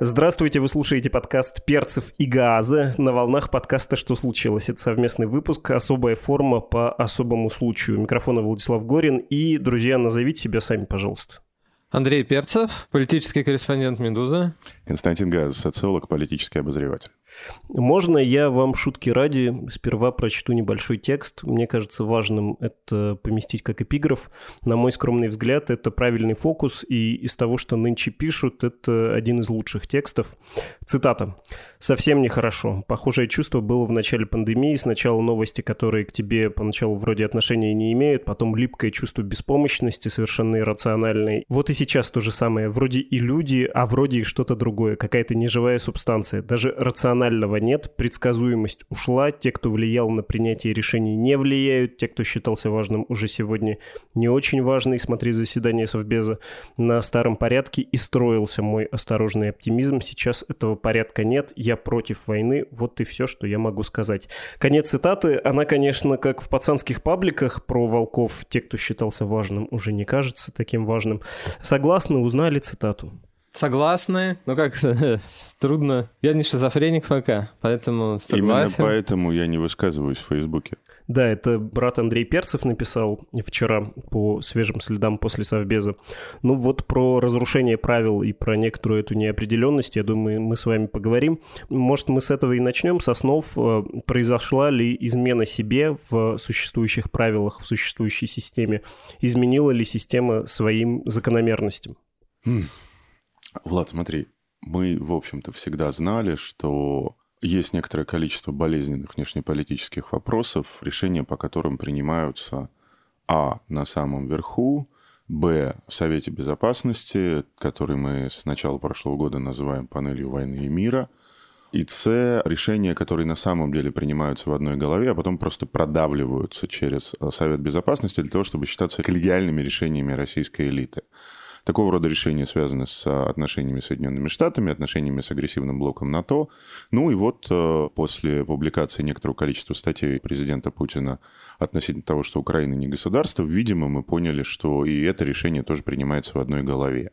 Здравствуйте, вы слушаете подкаст «Перцев и газа» на волнах подкаста «Что случилось?». Это совместный выпуск, особая форма по особому случаю. Микрофона Владислав Горин и, друзья, назовите себя сами, пожалуйста. Андрей Перцев, политический корреспондент «Медузы». Константин Газ, социолог, политический обозреватель. Можно я вам шутки ради сперва прочту небольшой текст? Мне кажется важным это поместить как эпиграф. На мой скромный взгляд, это правильный фокус, и из того, что нынче пишут, это один из лучших текстов. Цитата. «Совсем нехорошо. Похожее чувство было в начале пандемии. Сначала новости, которые к тебе поначалу вроде отношения не имеют, потом липкое чувство беспомощности, совершенно иррациональное. Вот и сейчас то же самое. Вроде и люди, а вроде и что-то другое. Какая-то неживая субстанция. Даже рациональная рационального нет, предсказуемость ушла, те, кто влиял на принятие решений, не влияют, те, кто считался важным уже сегодня, не очень важный, смотри заседание Совбеза, на старом порядке и строился мой осторожный оптимизм, сейчас этого порядка нет, я против войны, вот и все, что я могу сказать. Конец цитаты, она, конечно, как в пацанских пабликах про волков, те, кто считался важным, уже не кажется таким важным. Согласны, узнали цитату. Согласны, но как трудно. Я не шизофреник пока, поэтому согласен. Именно поэтому я не высказываюсь в Фейсбуке. Да, это брат Андрей Перцев написал вчера по свежим следам после Совбеза. Ну вот про разрушение правил и про некоторую эту неопределенность, я думаю, мы с вами поговорим. Может, мы с этого и начнем, с основ. Э, произошла ли измена себе в существующих правилах, в существующей системе? Изменила ли система своим закономерностям? Влад, смотри, мы, в общем-то, всегда знали, что есть некоторое количество болезненных внешнеполитических вопросов, решения по которым принимаются а. на самом верху, б. в Совете Безопасности, который мы с начала прошлого года называем панелью войны и мира, и С – решения, которые на самом деле принимаются в одной голове, а потом просто продавливаются через Совет Безопасности для того, чтобы считаться коллегиальными решениями российской элиты. Такого рода решения связаны с а, отношениями с Соединенными Штатами, отношениями с агрессивным блоком НАТО. Ну и вот э, после публикации некоторого количества статей президента Путина относительно того, что Украина не государство, видимо, мы поняли, что и это решение тоже принимается в одной голове.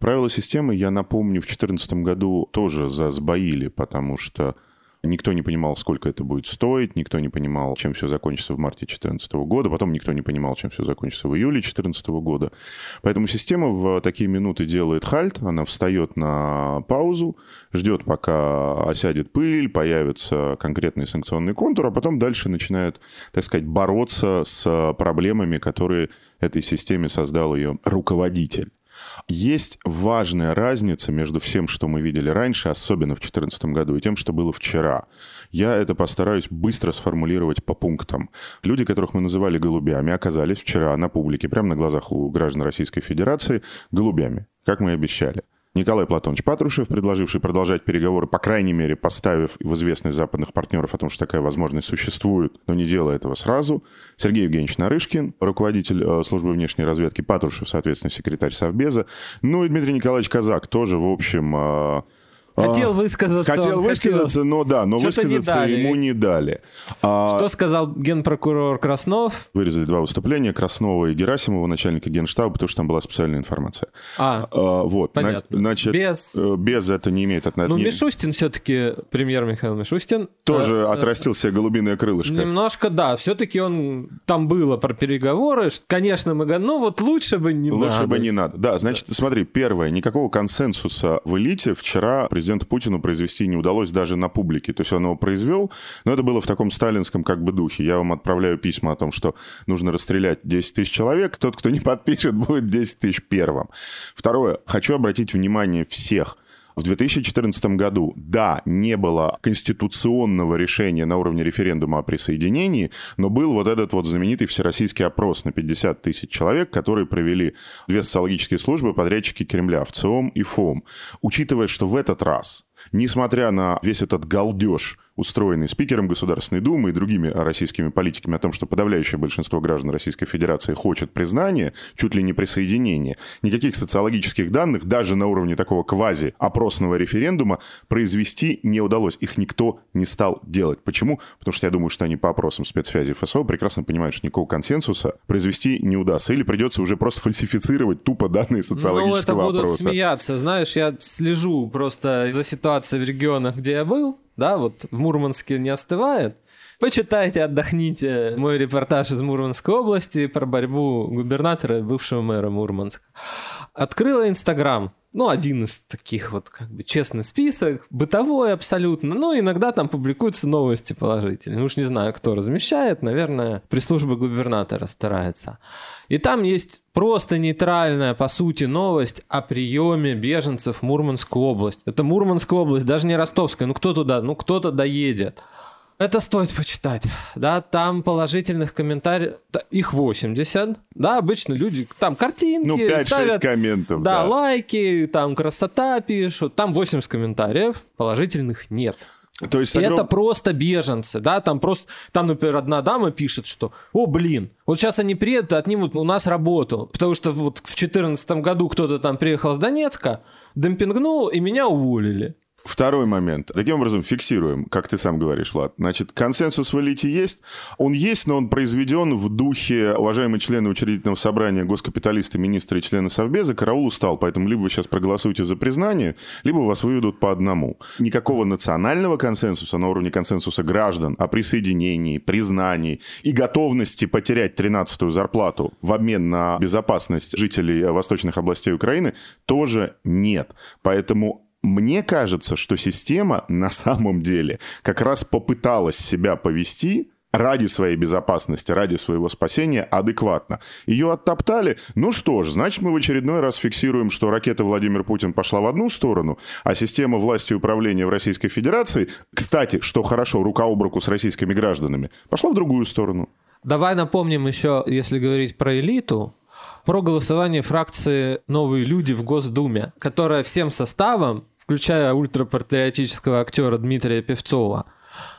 Правила системы, я напомню, в 2014 году тоже засбоили, потому что Никто не понимал, сколько это будет стоить, никто не понимал, чем все закончится в марте 2014 года, потом никто не понимал, чем все закончится в июле 2014 года. Поэтому система в такие минуты делает хальт, она встает на паузу, ждет, пока осядет пыль, появится конкретный санкционный контур, а потом дальше начинает, так сказать, бороться с проблемами, которые этой системе создал ее руководитель. Есть важная разница между всем, что мы видели раньше, особенно в 2014 году, и тем, что было вчера. Я это постараюсь быстро сформулировать по пунктам. Люди, которых мы называли голубями, оказались вчера на публике, прямо на глазах у граждан Российской Федерации, голубями, как мы и обещали. Николай Платонович Патрушев, предложивший продолжать переговоры, по крайней мере, поставив в известность западных партнеров о том, что такая возможность существует, но не делая этого сразу. Сергей Евгеньевич Нарышкин, руководитель э, службы внешней разведки, Патрушев, соответственно, секретарь Совбеза. Ну и Дмитрий Николаевич Казак тоже, в общем, э, Хотел высказаться. Хотел высказаться, но да, но высказаться не ему не дали. А... Что сказал генпрокурор Краснов? Вырезали два выступления Краснова и Герасимова, начальника генштаба, потому что там была специальная информация. А, а вот. Понятно. Значит, без... Э, без это не имеет отношения. Ну, Мишустин все-таки, премьер Михаил Мишустин... Тоже э, отрастил себе голубиное крылышко. Немножко, да. Все-таки он... Там было про переговоры. Конечно, мы говорим, ну вот лучше бы не лучше надо. Лучше бы не надо. Да, значит, смотри, первое. Никакого консенсуса в элите вчера президент президенту Путину произвести не удалось даже на публике. То есть он его произвел, но это было в таком сталинском как бы духе. Я вам отправляю письма о том, что нужно расстрелять 10 тысяч человек. Тот, кто не подпишет, будет 10 тысяч первым. Второе. Хочу обратить внимание всех – в 2014 году, да, не было конституционного решения на уровне референдума о присоединении, но был вот этот вот знаменитый всероссийский опрос на 50 тысяч человек, который провели две социологические службы, подрядчики Кремля, ВЦИОМ и ФОМ. Учитывая, что в этот раз, несмотря на весь этот галдеж устроенный спикером Государственной Думы и другими российскими политиками о том, что подавляющее большинство граждан Российской Федерации хочет признания, чуть ли не присоединения, никаких социологических данных даже на уровне такого квази-опросного референдума произвести не удалось. Их никто не стал делать. Почему? Потому что я думаю, что они по опросам спецсвязи ФСО прекрасно понимают, что никакого консенсуса произвести не удастся. Или придется уже просто фальсифицировать тупо данные социологического ну, это будут опроса. смеяться. Знаешь, я слежу просто за ситуацией в регионах, где я был. Да, вот в Мурманске не остывает. Почитайте, отдохните мой репортаж из Мурманской области про борьбу губернатора и бывшего мэра Мурманска. Открыла Инстаграм. Ну, один из таких вот, как бы, честный список, бытовой абсолютно. Ну, иногда там публикуются новости положительные. Уж не знаю, кто размещает, наверное, пресс-служба губернатора старается. И там есть просто нейтральная, по сути, новость о приеме беженцев в Мурманскую область. Это Мурманская область, даже не Ростовская. Ну, кто туда? Ну, кто-то доедет. Это стоит почитать. Да, там положительных комментариев, их 80. Да, обычно люди, там картинки Ну, 5-6 ставят, комментов, да, да. лайки, там красота пишут. Там 80 комментариев, положительных нет. То есть огром- это просто беженцы, да, там просто, там, например, одна дама пишет, что, о, блин, вот сейчас они приедут и отнимут у нас работу, потому что вот в 2014 году кто-то там приехал с Донецка, демпингнул, и меня уволили. Второй момент. Таким образом, фиксируем, как ты сам говоришь, Влад. Значит, консенсус в элите есть. Он есть, но он произведен в духе, уважаемые члены учредительного собрания, госкапиталисты, министры и члены Совбеза, караул устал, поэтому либо вы сейчас проголосуете за признание, либо вас выведут по одному. Никакого национального консенсуса на уровне консенсуса граждан о присоединении, признании и готовности потерять 13-ю зарплату в обмен на безопасность жителей восточных областей Украины тоже нет. Поэтому мне кажется, что система на самом деле как раз попыталась себя повести ради своей безопасности, ради своего спасения адекватно. Ее оттоптали. Ну что ж, значит, мы в очередной раз фиксируем, что ракета Владимир Путин пошла в одну сторону, а система власти и управления в Российской Федерации, кстати, что хорошо, рука об руку с российскими гражданами, пошла в другую сторону. Давай напомним еще, если говорить про элиту, про голосование фракции «Новые люди» в Госдуме, которая всем составом, включая ультрапатриотического актера Дмитрия Певцова,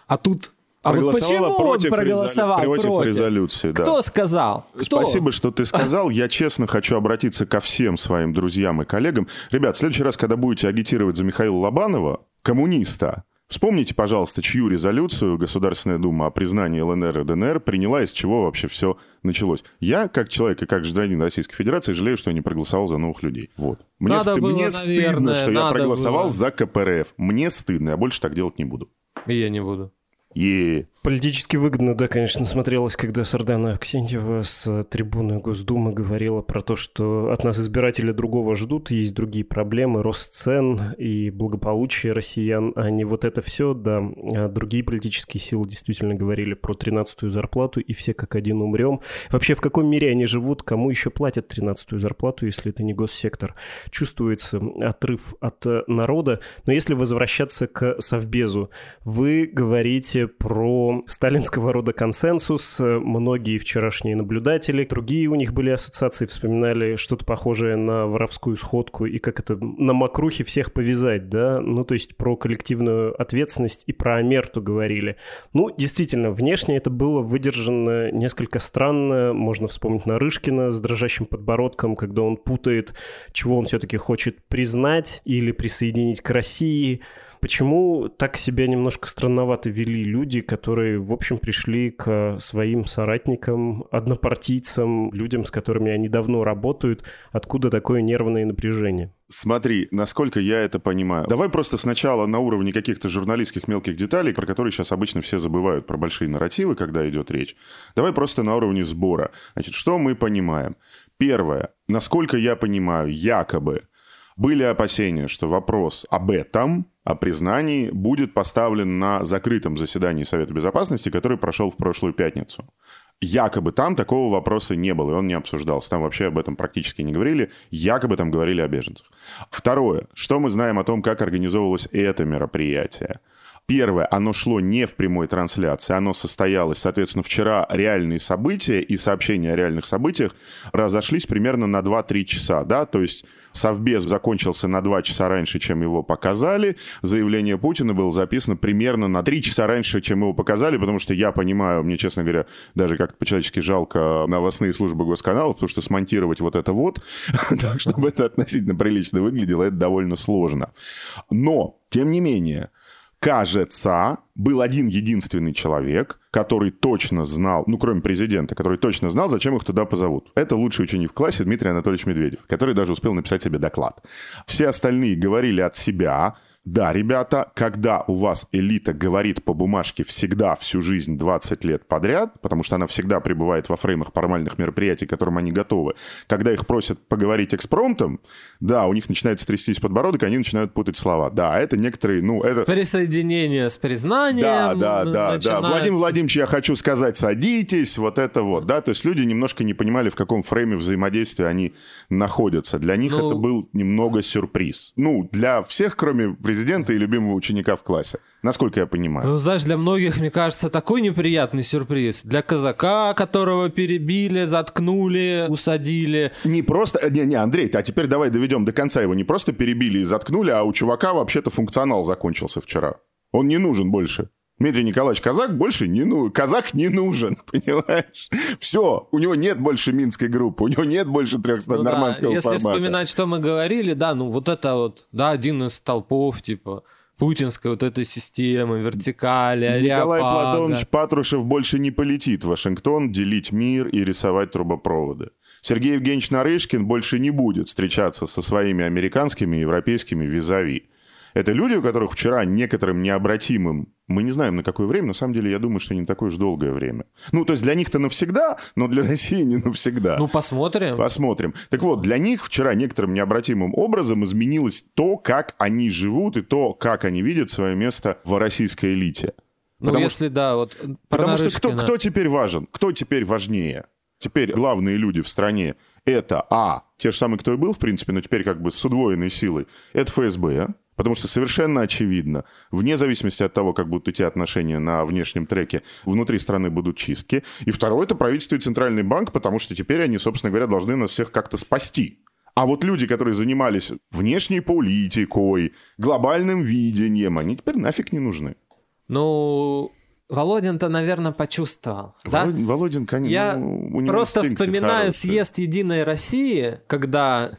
а тут... А вот почему он против, проголосовал резолю- против против? резолюции, да. Кто сказал? Кто? Спасибо, что ты сказал. Я честно хочу обратиться ко всем своим друзьям и коллегам. Ребят, в следующий раз, когда будете агитировать за Михаила Лобанова, коммуниста, Вспомните, пожалуйста, чью резолюцию Государственная Дума о признании ЛНР и ДНР приняла, из чего вообще все началось. Я, как человек и как гражданин Российской Федерации, жалею, что я не проголосовал за новых людей. Вот. Мне, Надо ст- было, мне наверное, стыдно, что я проголосовал было. за КПРФ. Мне стыдно, я больше так делать не буду. И я не буду. Е. Политически выгодно, да, конечно, смотрелось, когда Сардана Аксентьева с трибуны Госдумы говорила про то, что от нас избиратели другого ждут, есть другие проблемы, рост цен и благополучие россиян, а не вот это все, да. А другие политические силы действительно говорили про 13-ю зарплату, и все как один умрем. Вообще, в каком мире они живут, кому еще платят 13-ю зарплату, если это не госсектор? Чувствуется отрыв от народа. Но если возвращаться к Совбезу, вы говорите про сталинского рода консенсус. Многие вчерашние наблюдатели, другие у них были ассоциации, вспоминали что-то похожее на воровскую сходку и как это на мокрухе всех повязать, да? Ну, то есть про коллективную ответственность и про Амерту говорили. Ну, действительно, внешне это было выдержано несколько странно. Можно вспомнить Нарышкина с дрожащим подбородком, когда он путает, чего он все-таки хочет признать или присоединить к России. Почему так себя немножко странновато вели люди, которые, в общем, пришли к своим соратникам, однопартийцам, людям, с которыми они давно работают? Откуда такое нервное напряжение? Смотри, насколько я это понимаю. Давай просто сначала на уровне каких-то журналистских мелких деталей, про которые сейчас обычно все забывают, про большие нарративы, когда идет речь. Давай просто на уровне сбора. Значит, что мы понимаем? Первое. Насколько я понимаю, якобы были опасения, что вопрос об этом, о признании, будет поставлен на закрытом заседании Совета Безопасности, который прошел в прошлую пятницу. Якобы там такого вопроса не было, и он не обсуждался. Там вообще об этом практически не говорили. Якобы там говорили о беженцах. Второе. Что мы знаем о том, как организовывалось это мероприятие? Первое, оно шло не в прямой трансляции, оно состоялось, соответственно, вчера реальные события и сообщения о реальных событиях разошлись примерно на 2-3 часа, да, то есть Совбез закончился на 2 часа раньше, чем его показали, заявление Путина было записано примерно на 3 часа раньше, чем его показали, потому что я понимаю, мне, честно говоря, даже как-то по-человечески жалко новостные службы госканалов, потому что смонтировать вот это вот, так, чтобы это относительно прилично выглядело, это довольно сложно. Но, тем не менее, кажется, был один единственный человек, который точно знал, ну, кроме президента, который точно знал, зачем их туда позовут. Это лучший ученик в классе Дмитрий Анатольевич Медведев, который даже успел написать себе доклад. Все остальные говорили от себя, да, ребята, когда у вас элита говорит по бумажке всегда всю жизнь 20 лет подряд, потому что она всегда пребывает во фреймах формальных мероприятий, к которым они готовы, когда их просят поговорить экспромтом, да, у них начинает трястись подбородок, они начинают путать слова. Да, это некоторые, ну, это... Присоединение с признанием. Да, да, да, начинается. да. Владимир Владимирович, я хочу сказать, садитесь, вот это вот, да, то есть люди немножко не понимали, в каком фрейме взаимодействия они находятся. Для них ну... это был немного сюрприз. Ну, для всех, кроме президента и любимого ученика в классе, насколько я понимаю. Ну, знаешь, для многих, мне кажется, такой неприятный сюрприз. Для казака, которого перебили, заткнули, усадили. Не просто... Не, не, Андрей, а теперь давай доведем до конца его. Не просто перебили и заткнули, а у чувака вообще-то функционал закончился вчера. Он не нужен больше. Дмитрий Николаевич Казак больше не ну Казак не нужен, понимаешь? Все, у него нет больше Минской группы, у него нет больше 300 ну, нормандского да. Если формата. вспоминать, что мы говорили, да, ну вот это вот, да, один из толпов, типа, путинской вот этой системы, вертикали, Николай Платонович Патрушев больше не полетит в Вашингтон делить мир и рисовать трубопроводы. Сергей Евгеньевич Нарышкин больше не будет встречаться со своими американскими и европейскими визави. Это люди, у которых вчера некоторым необратимым, мы не знаем на какое время, на самом деле я думаю, что не такое уж долгое время. Ну, то есть для них-то навсегда, но для России не навсегда. Ну, посмотрим. Посмотрим. Так вот, для них вчера некоторым необратимым образом изменилось то, как они живут и то, как они видят свое место в российской элите. Ну, потому если что, да, вот Потому что кто, кто теперь важен? Кто теперь важнее? Теперь главные люди в стране это, а, те же самые, кто и был, в принципе, но теперь как бы с удвоенной силой, это ФСБ, Потому что совершенно очевидно, вне зависимости от того, как будут идти отношения на внешнем треке, внутри страны будут чистки. И второе, это правительство и Центральный банк, потому что теперь они, собственно говоря, должны нас всех как-то спасти. А вот люди, которые занимались внешней политикой, глобальным видением, они теперь нафиг не нужны. Ну, Володин-то, наверное, почувствовал. Володин, да? Володин конечно, Я ну, просто вспоминаю хороший. съезд Единой России, когда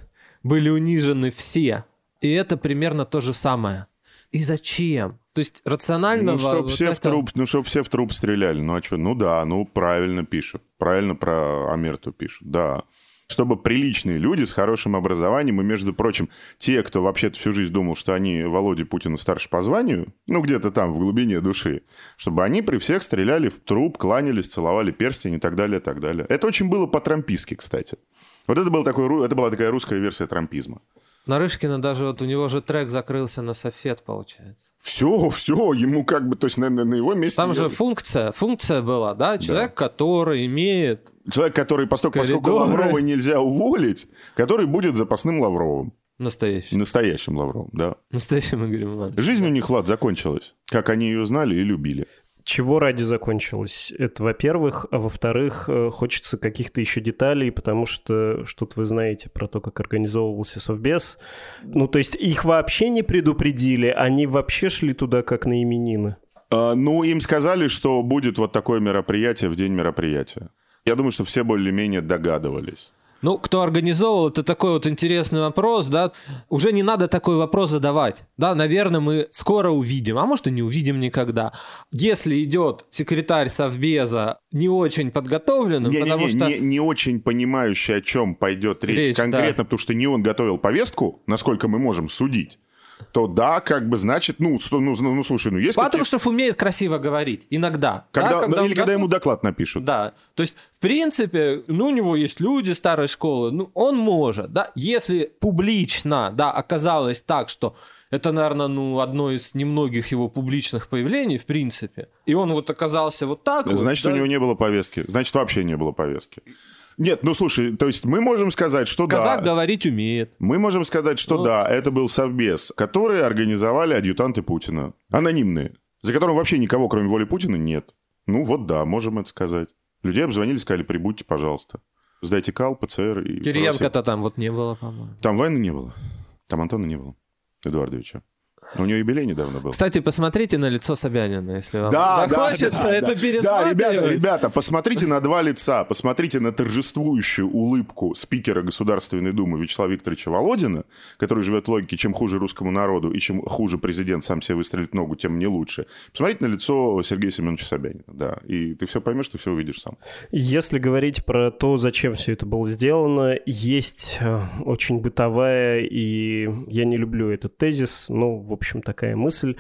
были унижены все и это примерно то же самое. И зачем? То есть рационально... Ну, чтобы вот все, это... в труп, ну, чтоб все в труп стреляли. Ну, а что? Ну, да, ну, правильно пишут. Правильно про Амерту пишут, да. Чтобы приличные люди с хорошим образованием, и, между прочим, те, кто вообще-то всю жизнь думал, что они Володе Путину старше по званию, ну, где-то там, в глубине души, чтобы они при всех стреляли в труп, кланялись, целовали перстень и так далее, и так далее. Это очень было по-трампийски, кстати. Вот это, был такой, это была такая русская версия трампизма. Нарышкина даже вот у него же трек закрылся на софет, получается. Все, все, ему как бы, то есть на, на его месте... Там же функция, функция была, да? Человек, да. который имеет... Человек, который, поскольку, поскольку Лаврова нельзя уволить, который будет запасным Лавровым. Настоящим. Настоящим Лавровым, да. Настоящим Игорем Ивановичем. Жизнь у них, Влад, закончилась. Как они ее знали и любили. Чего ради закончилось? Это, во-первых. А во-вторых, э, хочется каких-то еще деталей, потому что что-то вы знаете про то, как организовывался Совбез. Ну, то есть их вообще не предупредили, они вообще шли туда как на именины? А, ну, им сказали, что будет вот такое мероприятие в день мероприятия. Я думаю, что все более-менее догадывались. Ну, кто организовал, это такой вот интересный вопрос, да. Уже не надо такой вопрос задавать. Да, наверное, мы скоро увидим, а может и не увидим никогда. Если идет секретарь Совбеза не очень подготовленным, не, потому не, не, что... Не, не очень понимающий, о чем пойдет речь, речь конкретно, да. потому что не он готовил повестку, насколько мы можем судить то да, как бы значит, ну, ну, ну, ну слушай, ну есть Патрушев умеет красиво говорить, иногда. Когда, да, когда или он... когда ему доклад напишут. Да, то есть, в принципе, ну, у него есть люди старой школы, ну, он может, да, если публично, да, оказалось так, что это, наверное, ну, одно из немногих его публичных появлений, в принципе. И он вот оказался вот так. Значит, вот, у да? него не было повестки. Значит, вообще не было повестки. Нет, ну слушай, то есть мы можем сказать, что Казак да. Казак говорить умеет. Мы можем сказать, что ну. да, это был совбез, который организовали адъютанты Путина. Анонимные. за которым вообще никого, кроме воли Путина, нет. Ну вот да, можем это сказать. Людей обзвонили, сказали, прибудьте, пожалуйста. Сдайте кал, ПЦР и Кириенко-то там вот не было, по-моему. Там войны не было. Там Антона не было. Эдуардовича. У него юбилей недавно был. Кстати, посмотрите на лицо Собянина, если вам Да, да, захочется да, это да. Да, пересматривать. ребята, ребята, посмотрите на два лица, посмотрите на торжествующую улыбку спикера Государственной Думы Вячеслава Викторовича Володина, который живет в логике, чем хуже русскому народу и чем хуже президент сам себе выстрелит ногу, тем мне лучше. Посмотрите на лицо Сергея Семеновича Собянина, да, и ты все поймешь, ты все увидишь сам. Если говорить про то, зачем все это было сделано, есть э, очень бытовая, и я не люблю этот тезис, но, в общем, такая мысль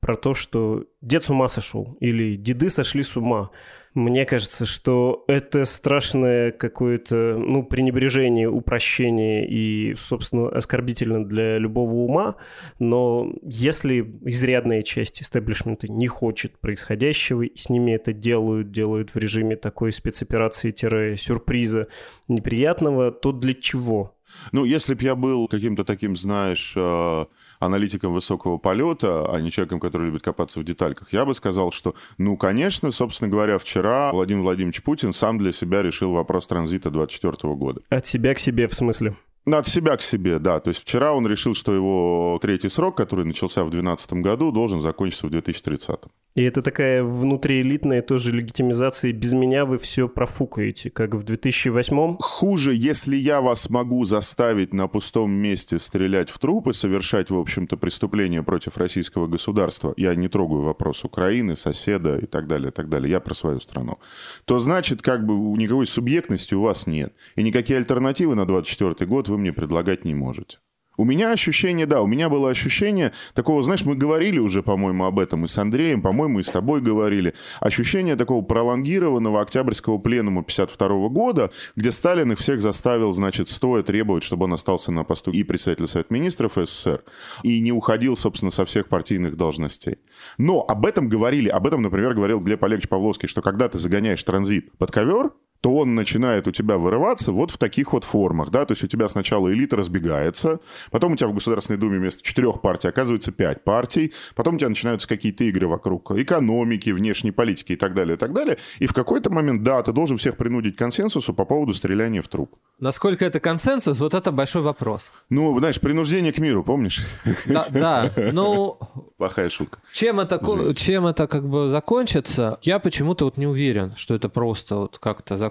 про то, что дед с ума сошел или деды сошли с ума. Мне кажется, что это страшное какое-то, ну, пренебрежение, упрощение и, собственно, оскорбительно для любого ума, но если изрядная часть истеблишмента не хочет происходящего, и с ними это делают, делают в режиме такой спецоперации-сюрприза неприятного, то для чего? Ну, если бы я был каким-то таким, знаешь, э, аналитиком высокого полета, а не человеком, который любит копаться в детальках, я бы сказал, что, ну, конечно, собственно говоря, вчера Владимир Владимирович Путин сам для себя решил вопрос транзита 24 года. От себя к себе, в смысле? Ну, От себя к себе, да. То есть вчера он решил, что его третий срок, который начался в 2012 году, должен закончиться в 2030. И это такая внутриэлитная тоже легитимизация. Без меня вы все профукаете, как в 2008 Хуже, если я вас могу заставить на пустом месте стрелять в трупы, совершать, в общем-то, преступления против российского государства, я не трогаю вопрос Украины, соседа и так далее, и так далее, я про свою страну, то значит, как бы никакой субъектности у вас нет. И никакие альтернативы на 24 год вы мне предлагать не можете. У меня ощущение, да, у меня было ощущение такого, знаешь, мы говорили уже, по-моему, об этом и с Андреем, по-моему, и с тобой говорили, ощущение такого пролонгированного октябрьского пленума 52 года, где Сталин их всех заставил, значит, стоя требовать, чтобы он остался на посту и председателя Совета Министров СССР, и не уходил, собственно, со всех партийных должностей. Но об этом говорили, об этом, например, говорил Глеб Олегович Павловский, что когда ты загоняешь транзит под ковер, то он начинает у тебя вырываться вот в таких вот формах, да, то есть у тебя сначала элита разбегается, потом у тебя в Государственной Думе вместо четырех партий оказывается пять партий, потом у тебя начинаются какие-то игры вокруг экономики, внешней политики и так далее, и так далее, и в какой-то момент, да, ты должен всех принудить к консенсусу по поводу стреляния в труп. Насколько это консенсус, вот это большой вопрос. Ну, знаешь, принуждение к миру, помнишь? Да, да, ну, Плохая шутка. чем это, Извините. чем это как бы закончится, я почему-то вот не уверен, что это просто вот как-то закончится.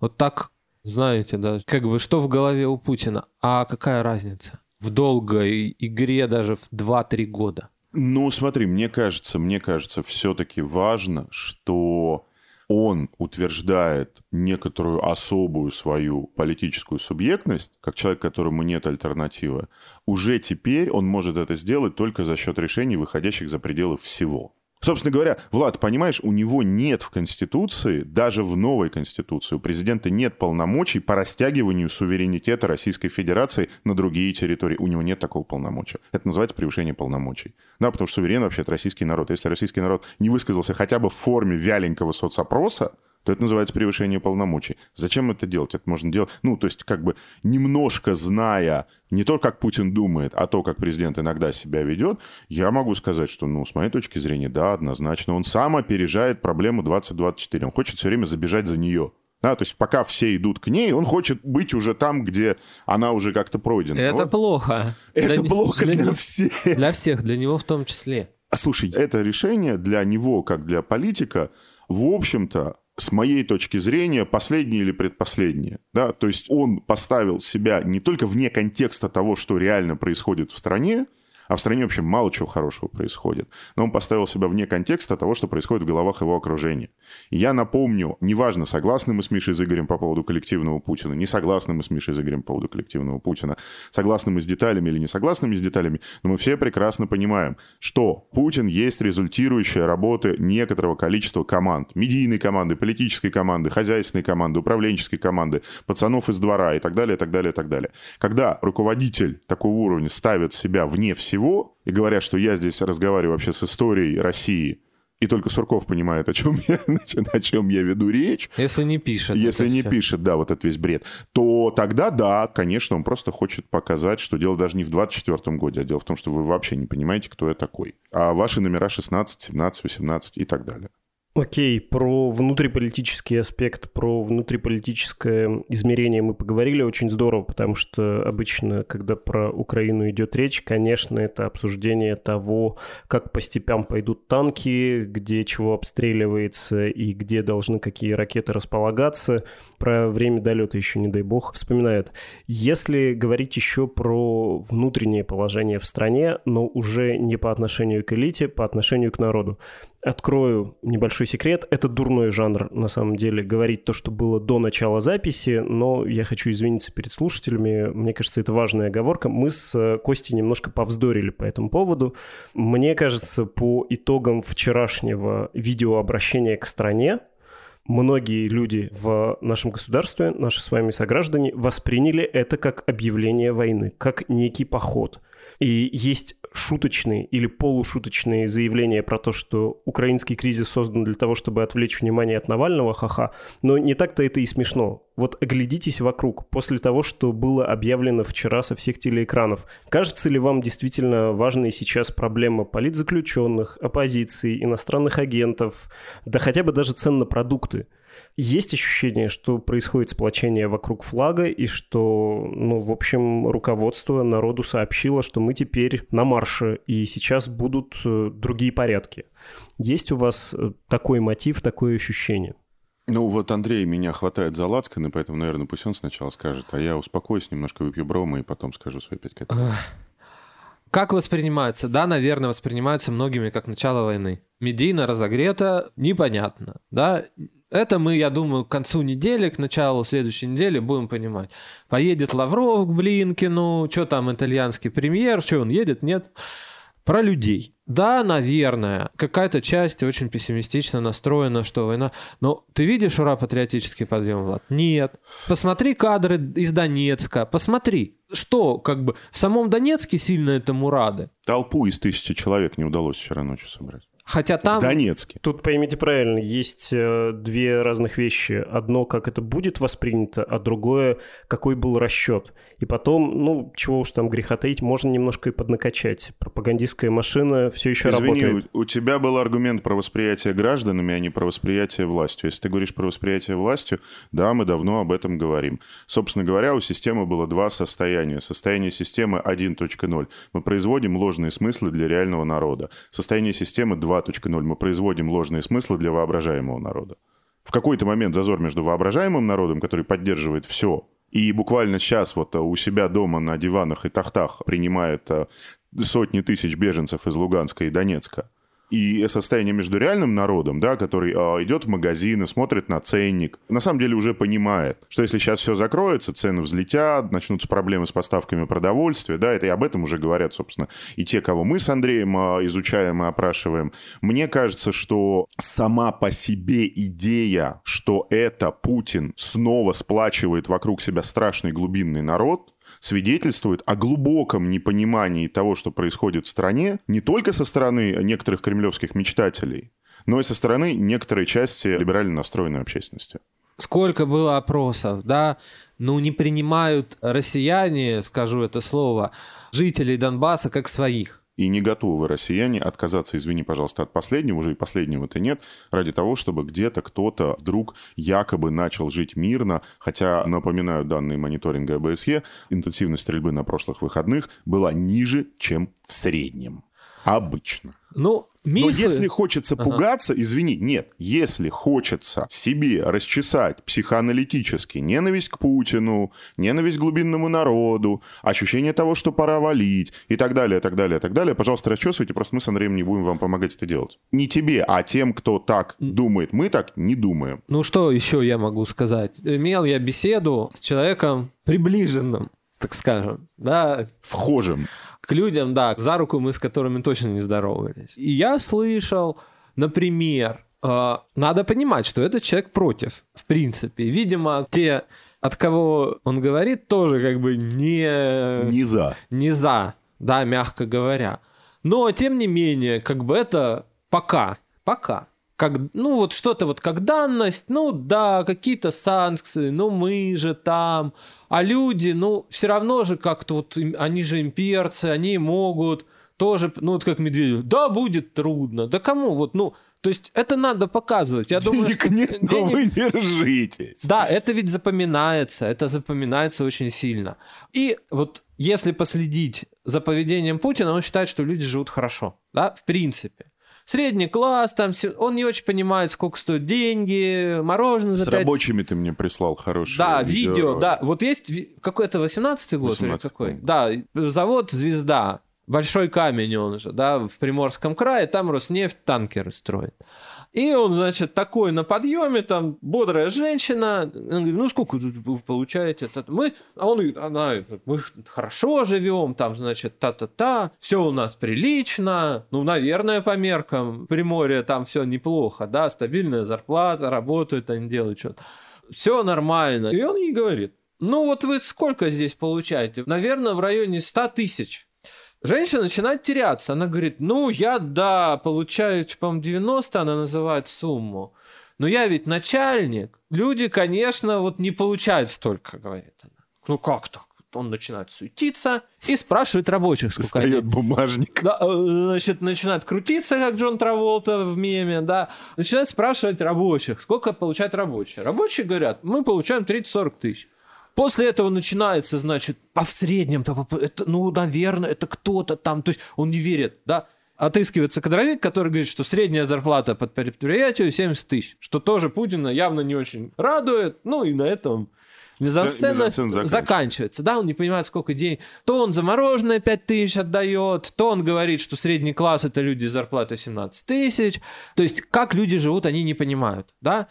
Вот так, знаете, да, как бы что в голове у Путина. А какая разница? В долгой игре даже в 2-3 года. Ну, смотри, мне кажется, мне кажется, все-таки важно, что он утверждает некоторую особую свою политическую субъектность, как человек, которому нет альтернативы, уже теперь он может это сделать только за счет решений, выходящих за пределы всего. Собственно говоря, Влад, понимаешь, у него нет в Конституции, даже в новой Конституции, у президента нет полномочий по растягиванию суверенитета Российской Федерации на другие территории. У него нет такого полномочия. Это называется превышение полномочий. Да, потому что суверен вообще это российский народ. Если российский народ не высказался хотя бы в форме вяленького соцопроса, то это называется превышение полномочий. Зачем это делать? Это можно делать, ну, то есть как бы немножко зная не то, как Путин думает, а то, как президент иногда себя ведет, я могу сказать, что, ну, с моей точки зрения, да, однозначно, он сам опережает проблему 2024. Он хочет все время забежать за нее. Да, то есть пока все идут к ней, он хочет быть уже там, где она уже как-то пройдена. Это Вот. плохо. Это Для- плохо для, него- всех. Для всех, для него в том числе. А Слушай, это решение для него, как для политика, в общем-то, с моей точки зрения, последнее или предпоследнее. Да? То есть он поставил себя не только вне контекста того, что реально происходит в стране, а в стране вообще мало чего хорошего происходит. Но он поставил себя вне контекста того, что происходит в головах его окружения. И я напомню, неважно, согласны мы с Мишей с Игорем по поводу коллективного Путина, не согласны мы с Мишей с Игорем по поводу коллективного Путина, согласны мы с деталями или не согласны мы с деталями, но мы все прекрасно понимаем, что Путин есть результирующая работа некоторого количества команд. Медийной команды, политической команды, хозяйственной команды, управленческой команды, пацанов из двора и так далее, и так далее, и так далее. Когда руководитель такого уровня ставит себя вне всего и говорят, что я здесь разговариваю вообще с историей России, и только Сурков понимает, о чем я, значит, о чем я веду речь. Если не пишет. Если не все. пишет, да, вот этот весь бред, то тогда, да, конечно, он просто хочет показать, что дело даже не в 24 годе, а дело в том, что вы вообще не понимаете, кто я такой. А ваши номера 16, 17, 18 и так далее. Окей, про внутриполитический аспект, про внутриполитическое измерение мы поговорили очень здорово, потому что обычно, когда про Украину идет речь, конечно, это обсуждение того, как по степям пойдут танки, где чего обстреливается и где должны какие ракеты располагаться. Про время долета еще, не дай бог, вспоминают. Если говорить еще про внутреннее положение в стране, но уже не по отношению к элите, по отношению к народу. Открою небольшой секрет. Это дурной жанр, на самом деле, говорить то, что было до начала записи, но я хочу извиниться перед слушателями. Мне кажется, это важная оговорка. Мы с э, Костей немножко повздорили по этому поводу. Мне кажется, по итогам вчерашнего видеообращения к стране, многие люди в нашем государстве, наши с вами сограждане, восприняли это как объявление войны, как некий поход. И есть шуточные или полушуточные заявления про то, что украинский кризис создан для того, чтобы отвлечь внимание от Навального, ха-ха, но не так-то это и смешно. Вот оглядитесь вокруг после того, что было объявлено вчера со всех телеэкранов. Кажется ли вам действительно важной сейчас проблема политзаключенных, оппозиции, иностранных агентов, да хотя бы даже цен на продукты? Есть ощущение, что происходит сплочение вокруг флага, и что, ну, в общем, руководство народу сообщило, что мы теперь на марше, и сейчас будут э, другие порядки. Есть у вас э, такой мотив, такое ощущение? Ну, вот Андрей меня хватает за лацканы, поэтому, наверное, пусть он сначала скажет, а я успокоюсь, немножко выпью брома и потом скажу свои пять копеек. Как воспринимаются? Да, наверное, воспринимаются многими как начало войны. Медийно разогрето, непонятно. Да, это мы, я думаю, к концу недели, к началу следующей недели будем понимать. Поедет Лавров к Блинкину, что там итальянский премьер, что он едет, нет. Про людей. Да, наверное, какая-то часть очень пессимистично настроена, что война... Но ты видишь ура-патриотический подъем, Влад? Нет. Посмотри кадры из Донецка, посмотри. Что, как бы, в самом Донецке сильно этому рады? Толпу из тысячи человек не удалось вчера ночью собрать. Хотя там... В Донецке. Тут поймите правильно, есть э, две разных вещи. Одно, как это будет воспринято, а другое, какой был расчет. И потом, ну, чего уж там греха таить, можно немножко и поднакачать. Пропагандистская машина все еще Извини, работает. У, у тебя был аргумент про восприятие гражданами, а не про восприятие властью. Если ты говоришь про восприятие властью, да, мы давно об этом говорим. Собственно говоря, у системы было два состояния. Состояние системы 1.0. Мы производим ложные смыслы для реального народа. Состояние системы 2 2.0 мы производим ложные смыслы для воображаемого народа. В какой-то момент зазор между воображаемым народом, который поддерживает все, и буквально сейчас вот у себя дома на диванах и тахтах принимает э, сотни тысяч беженцев из Луганска и Донецка, и состояние между реальным народом, да, который э, идет в магазин и смотрит на ценник, на самом деле уже понимает, что если сейчас все закроется, цены взлетят, начнутся проблемы с поставками продовольствия, да, это и об этом уже говорят, собственно, и те, кого мы с Андреем э, изучаем и опрашиваем. Мне кажется, что сама по себе идея, что это Путин снова сплачивает вокруг себя страшный глубинный народ, свидетельствует о глубоком непонимании того, что происходит в стране, не только со стороны некоторых кремлевских мечтателей, но и со стороны некоторой части либерально настроенной общественности. Сколько было опросов, да, ну не принимают россияне, скажу это слово, жителей Донбасса как своих и не готовы россияне отказаться, извини, пожалуйста, от последнего, уже и последнего-то нет, ради того, чтобы где-то кто-то вдруг якобы начал жить мирно, хотя, напоминаю данные мониторинга ОБСЕ, интенсивность стрельбы на прошлых выходных была ниже, чем в среднем. Обычно. Ну, мифы... Но если хочется ага. пугаться, извини, нет, если хочется себе расчесать психоаналитически ненависть к Путину, ненависть к глубинному народу, ощущение того, что пора валить и так далее, так далее, так далее, пожалуйста, расчесывайте, просто мы с Андреем не будем вам помогать это делать. Не тебе, а тем, кто так думает. Мы так не думаем. Ну, что еще я могу сказать? Имел я беседу с человеком приближенным, так скажем, да. Вхожим к людям, да, за руку мы с которыми точно не здоровались. И я слышал, например, э, надо понимать, что этот человек против, в принципе. Видимо, те, от кого он говорит, тоже как бы не... Не за. Не за, да, мягко говоря. Но, тем не менее, как бы это пока Пока. Как, ну, вот что-то вот как данность, ну, да, какие-то санкции, ну, мы же там. А люди, ну, все равно же как-то вот, они же имперцы, они могут тоже, ну, вот как Медведев, да, будет трудно. Да кому? Вот, ну, то есть это надо показывать. Я думаю, денег что нет, но денег- вы держитесь. Да, это ведь запоминается, это запоминается очень сильно. И вот если последить за поведением Путина, он считает, что люди живут хорошо, да, в принципе. Средний класс, там, он не очень понимает, сколько стоят деньги, мороженое за С пять- рабочими ты мне прислал хорошее Да, видео, да. Вот есть какой-то 18-й год или 18-й, какой? Да, завод «Звезда», Большой камень он же, да, в Приморском крае, там Роснефть танкеры строит. И он, значит, такой на подъеме, там, бодрая женщина, он говорит, ну, сколько вы получаете? Мы, а он говорит, она, мы хорошо живем, там, значит, та-та-та, все у нас прилично, ну, наверное, по меркам Приморья там все неплохо, да, стабильная зарплата, работают, они делают что-то. Все нормально. И он ей говорит, ну, вот вы сколько здесь получаете? Наверное, в районе 100 тысяч. Женщина начинает теряться. Она говорит, ну, я, да, получаю, по-моему, 90, она называет сумму. Но я ведь начальник. Люди, конечно, вот не получают столько, говорит она. Ну, как так? Он начинает суетиться и спрашивает рабочих, сколько они Достает бумажник. да, э, значит, начинает крутиться, как Джон Траволта в меме, да, начинает спрашивать рабочих, сколько получают рабочие. Рабочие говорят, мы получаем 30-40 тысяч. После этого начинается, значит, по в среднем, это, ну, наверное, это кто-то там, то есть он не верит, да, отыскивается кадровик, который говорит, что средняя зарплата под предприятию 70 тысяч, что тоже Путина явно не очень радует, ну и на этом мизансцена заканчивается. заканчивается, да, он не понимает, сколько денег. То он за мороженое 5 тысяч отдает, то он говорит, что средний класс это люди с зарплатой 17 тысяч. То есть, как люди живут, они не понимают, да.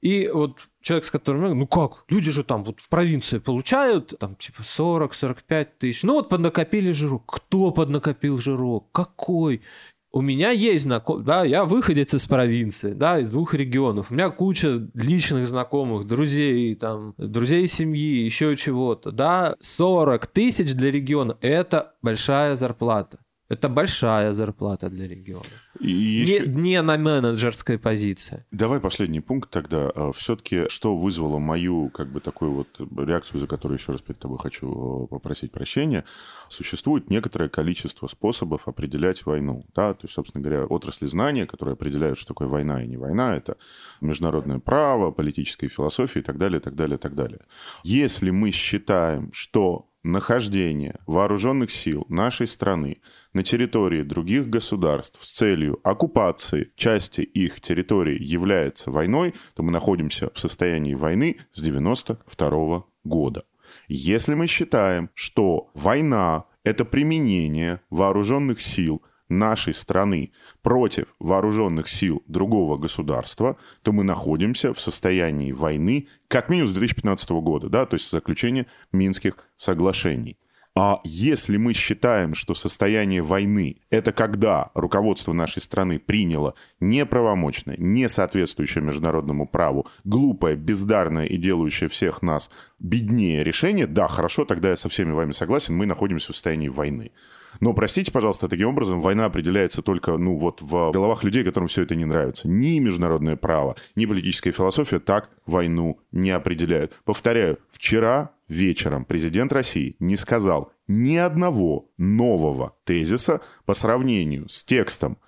И вот человек, с которым я ну как, люди же там вот в провинции получают там типа 40-45 тысяч. Ну вот поднакопили жирок. Кто поднакопил жирок? Какой? У меня есть знакомый, да, я выходец из провинции, да, из двух регионов. У меня куча личных знакомых, друзей, там, друзей семьи, еще чего-то, да. 40 тысяч для региона – это большая зарплата. Это большая зарплата для региона. И Не, еще- не на менеджерской позиции. Давай последний пункт тогда. Все-таки что вызвало мою как бы такую вот реакцию, за которую еще раз перед тобой хочу попросить прощения. Существует некоторое количество способов определять войну. Да? То есть, собственно говоря, отрасли знания, которые определяют, что такое война и не война, это международное право, политическая философия и так далее, и так далее, и так далее. Если мы считаем, что нахождение вооруженных сил нашей страны на территории других государств с целью оккупации части их территории является войной, то мы находимся в состоянии войны с 92 года. Если мы считаем, что война – это применение вооруженных сил нашей страны против вооруженных сил другого государства, то мы находимся в состоянии войны как минимум с 2015 года, да, то есть с заключения Минских соглашений. А если мы считаем, что состояние войны – это когда руководство нашей страны приняло неправомочное, не соответствующее международному праву, глупое, бездарное и делающее всех нас беднее решение, да, хорошо, тогда я со всеми вами согласен, мы находимся в состоянии войны. Но, простите, пожалуйста, таким образом война определяется только, ну, вот в головах людей, которым все это не нравится. Ни международное право, ни политическая философия так войну не определяют. Повторяю, вчера вечером президент России не сказал ни одного нового тезиса по сравнению с текстом,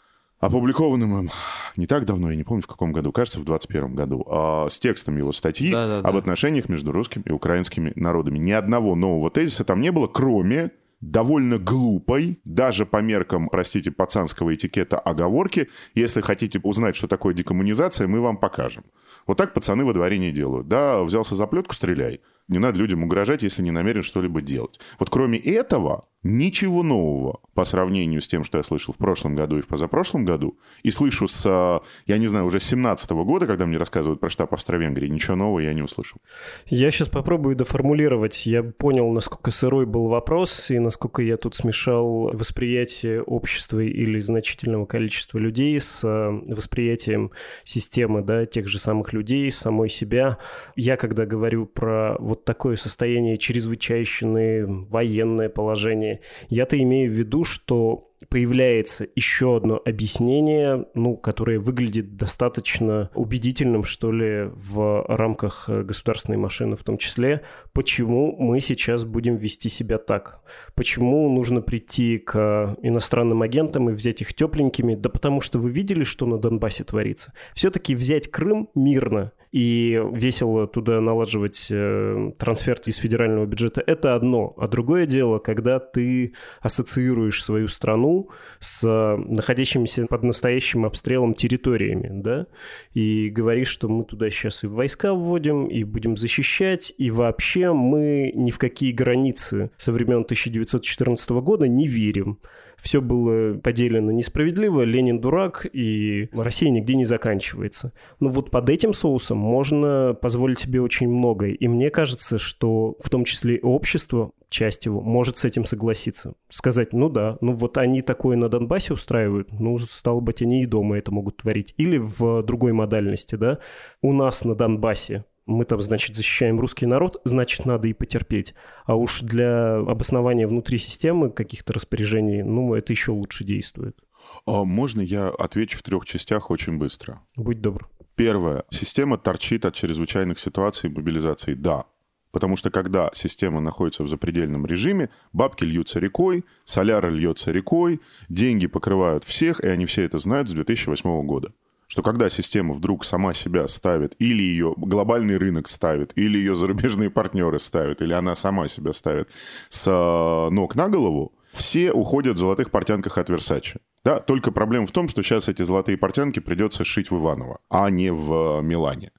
опубликованным им не так давно, я не помню в каком году, кажется, в 21 году, а с текстом его статьи Да-да-да. об отношениях между русским и украинскими народами. Ни одного нового тезиса там не было, кроме довольно глупой, даже по меркам, простите, пацанского этикета оговорки, если хотите узнать, что такое декоммунизация, мы вам покажем. Вот так пацаны во дворе не делают. Да, взялся за плетку, стреляй. Не надо людям угрожать, если не намерен что-либо делать. Вот кроме этого, ничего нового по сравнению с тем, что я слышал в прошлом году и в позапрошлом году, и слышу с, а, я не знаю, уже с 17 года, когда мне рассказывают про штаб Австро-Венгрии, ничего нового я не услышал. Я сейчас попробую доформулировать. Я понял, насколько сырой был вопрос и насколько я тут смешал восприятие общества или значительного количества людей с э, восприятием системы, да, тех же самых людей, самой себя. Я, когда говорю про вот такое состояние чрезвычайщины, военное положение объяснение. Я-то имею в виду, что появляется еще одно объяснение, ну, которое выглядит достаточно убедительным, что ли, в рамках э, государственной машины в том числе, почему мы сейчас будем вести себя так. Почему нужно прийти к иностранным агентам и взять их тепленькими? Да потому что вы видели, что на Донбассе творится. Все-таки взять Крым мирно и весело туда налаживать э, трансфер из федерального бюджета, это одно. А другое дело, когда ты ассоциируешь свою страну с находящимися под настоящим обстрелом территориями, да, и говоришь, что мы туда сейчас и войска вводим, и будем защищать, и вообще мы ни в какие границы со времен 1914 года не верим все было поделено несправедливо, Ленин дурак, и Россия нигде не заканчивается. Но вот под этим соусом можно позволить себе очень многое. И мне кажется, что в том числе и общество, часть его, может с этим согласиться. Сказать, ну да, ну вот они такое на Донбассе устраивают, ну, стало быть, они и дома это могут творить. Или в другой модальности, да, у нас на Донбассе мы там, значит, защищаем русский народ, значит, надо и потерпеть. А уж для обоснования внутри системы каких-то распоряжений, ну, это еще лучше действует. А можно я отвечу в трех частях очень быстро? Будь добр. Первое. Система торчит от чрезвычайных ситуаций мобилизации. Да. Потому что когда система находится в запредельном режиме, бабки льются рекой, соляра льется рекой, деньги покрывают всех, и они все это знают с 2008 года что когда система вдруг сама себя ставит, или ее глобальный рынок ставит, или ее зарубежные партнеры ставят, или она сама себя ставит с э, ног на голову, все уходят в золотых портянках от Версачи. Да, только проблема в том, что сейчас эти золотые портянки придется шить в Иваново, а не в Милане.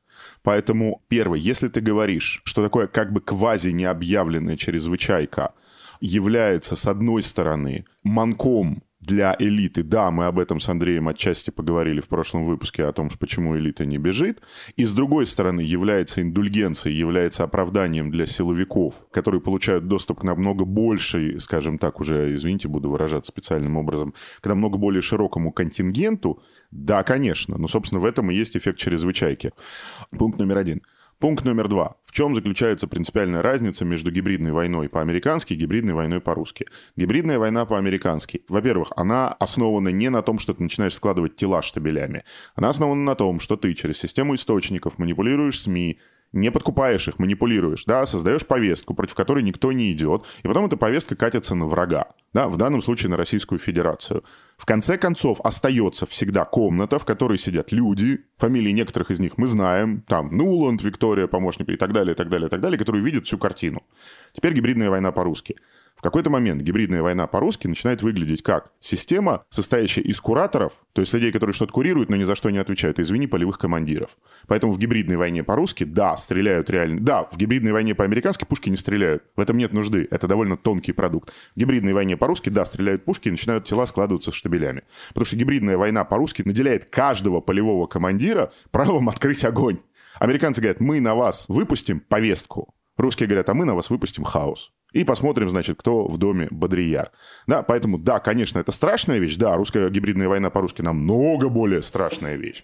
Поэтому, первое, если ты говоришь, что такое как бы квази необъявленная чрезвычайка является, с одной стороны, манком для элиты. Да, мы об этом с Андреем отчасти поговорили в прошлом выпуске о том, почему элита не бежит. И с другой стороны, является индульгенцией, является оправданием для силовиков, которые получают доступ к намного большей, скажем так, уже, извините, буду выражаться специальным образом, к намного более широкому контингенту. Да, конечно, но, собственно, в этом и есть эффект чрезвычайки. Пункт номер один – Пункт номер два. В чем заключается принципиальная разница между гибридной войной по-американски и гибридной войной по-русски? Гибридная война по-американски. Во-первых, она основана не на том, что ты начинаешь складывать тела штабелями. Она основана на том, что ты через систему источников манипулируешь СМИ, не подкупаешь их, манипулируешь, да, создаешь повестку, против которой никто не идет, и потом эта повестка катится на врага, да, в данном случае на Российскую Федерацию. В конце концов, остается всегда комната, в которой сидят люди, фамилии некоторых из них мы знаем, там, Нуланд, Виктория, помощник и так далее, и так далее, и так далее, которые видят всю картину. Теперь гибридная война по-русски. В какой-то момент гибридная война по-русски начинает выглядеть как система, состоящая из кураторов, то есть людей, которые что-то курируют, но ни за что не отвечают, извини, полевых командиров. Поэтому в гибридной войне по-русски, да, стреляют реально. Да, в гибридной войне по-американски пушки не стреляют. В этом нет нужды. Это довольно тонкий продукт. В гибридной войне по-русски, да, стреляют пушки и начинают тела складываться штабелями. Потому что гибридная война по-русски наделяет каждого полевого командира правом открыть огонь. Американцы говорят, мы на вас выпустим повестку. Русские говорят, а мы на вас выпустим хаос. И посмотрим, значит, кто в доме Бодрияр. Да, поэтому, да, конечно, это страшная вещь. Да, русская гибридная война по-русски намного более страшная вещь.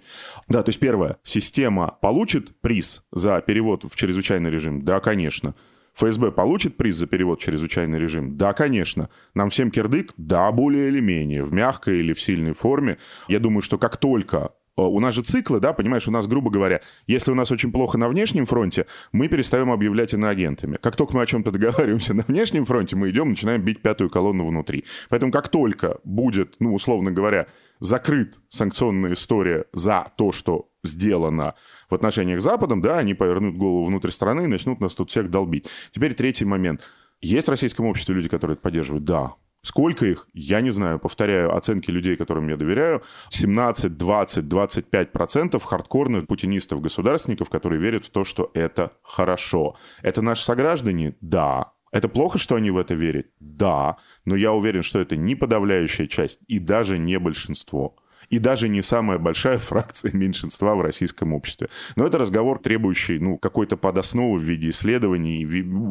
Да, то есть первое, система получит приз за перевод в чрезвычайный режим? Да, конечно. ФСБ получит приз за перевод в чрезвычайный режим? Да, конечно. Нам всем кирдык? Да, более или менее. В мягкой или в сильной форме. Я думаю, что как только у нас же циклы, да, понимаешь, у нас, грубо говоря, если у нас очень плохо на внешнем фронте, мы перестаем объявлять иноагентами. Как только мы о чем-то договариваемся на внешнем фронте, мы идем, начинаем бить пятую колонну внутри. Поэтому как только будет, ну, условно говоря, закрыт санкционная история за то, что сделано в отношениях с Западом, да, они повернут голову внутрь страны и начнут нас тут всех долбить. Теперь третий момент. Есть в российском обществе люди, которые это поддерживают? Да. Сколько их? Я не знаю. Повторяю, оценки людей, которым я доверяю. 17, 20, 25 процентов хардкорных путинистов-государственников, которые верят в то, что это хорошо. Это наши сограждане? Да. Это плохо, что они в это верят? Да. Но я уверен, что это не подавляющая часть и даже не большинство и даже не самая большая фракция меньшинства в российском обществе. Но это разговор, требующий ну, какой-то подосновы в виде исследований.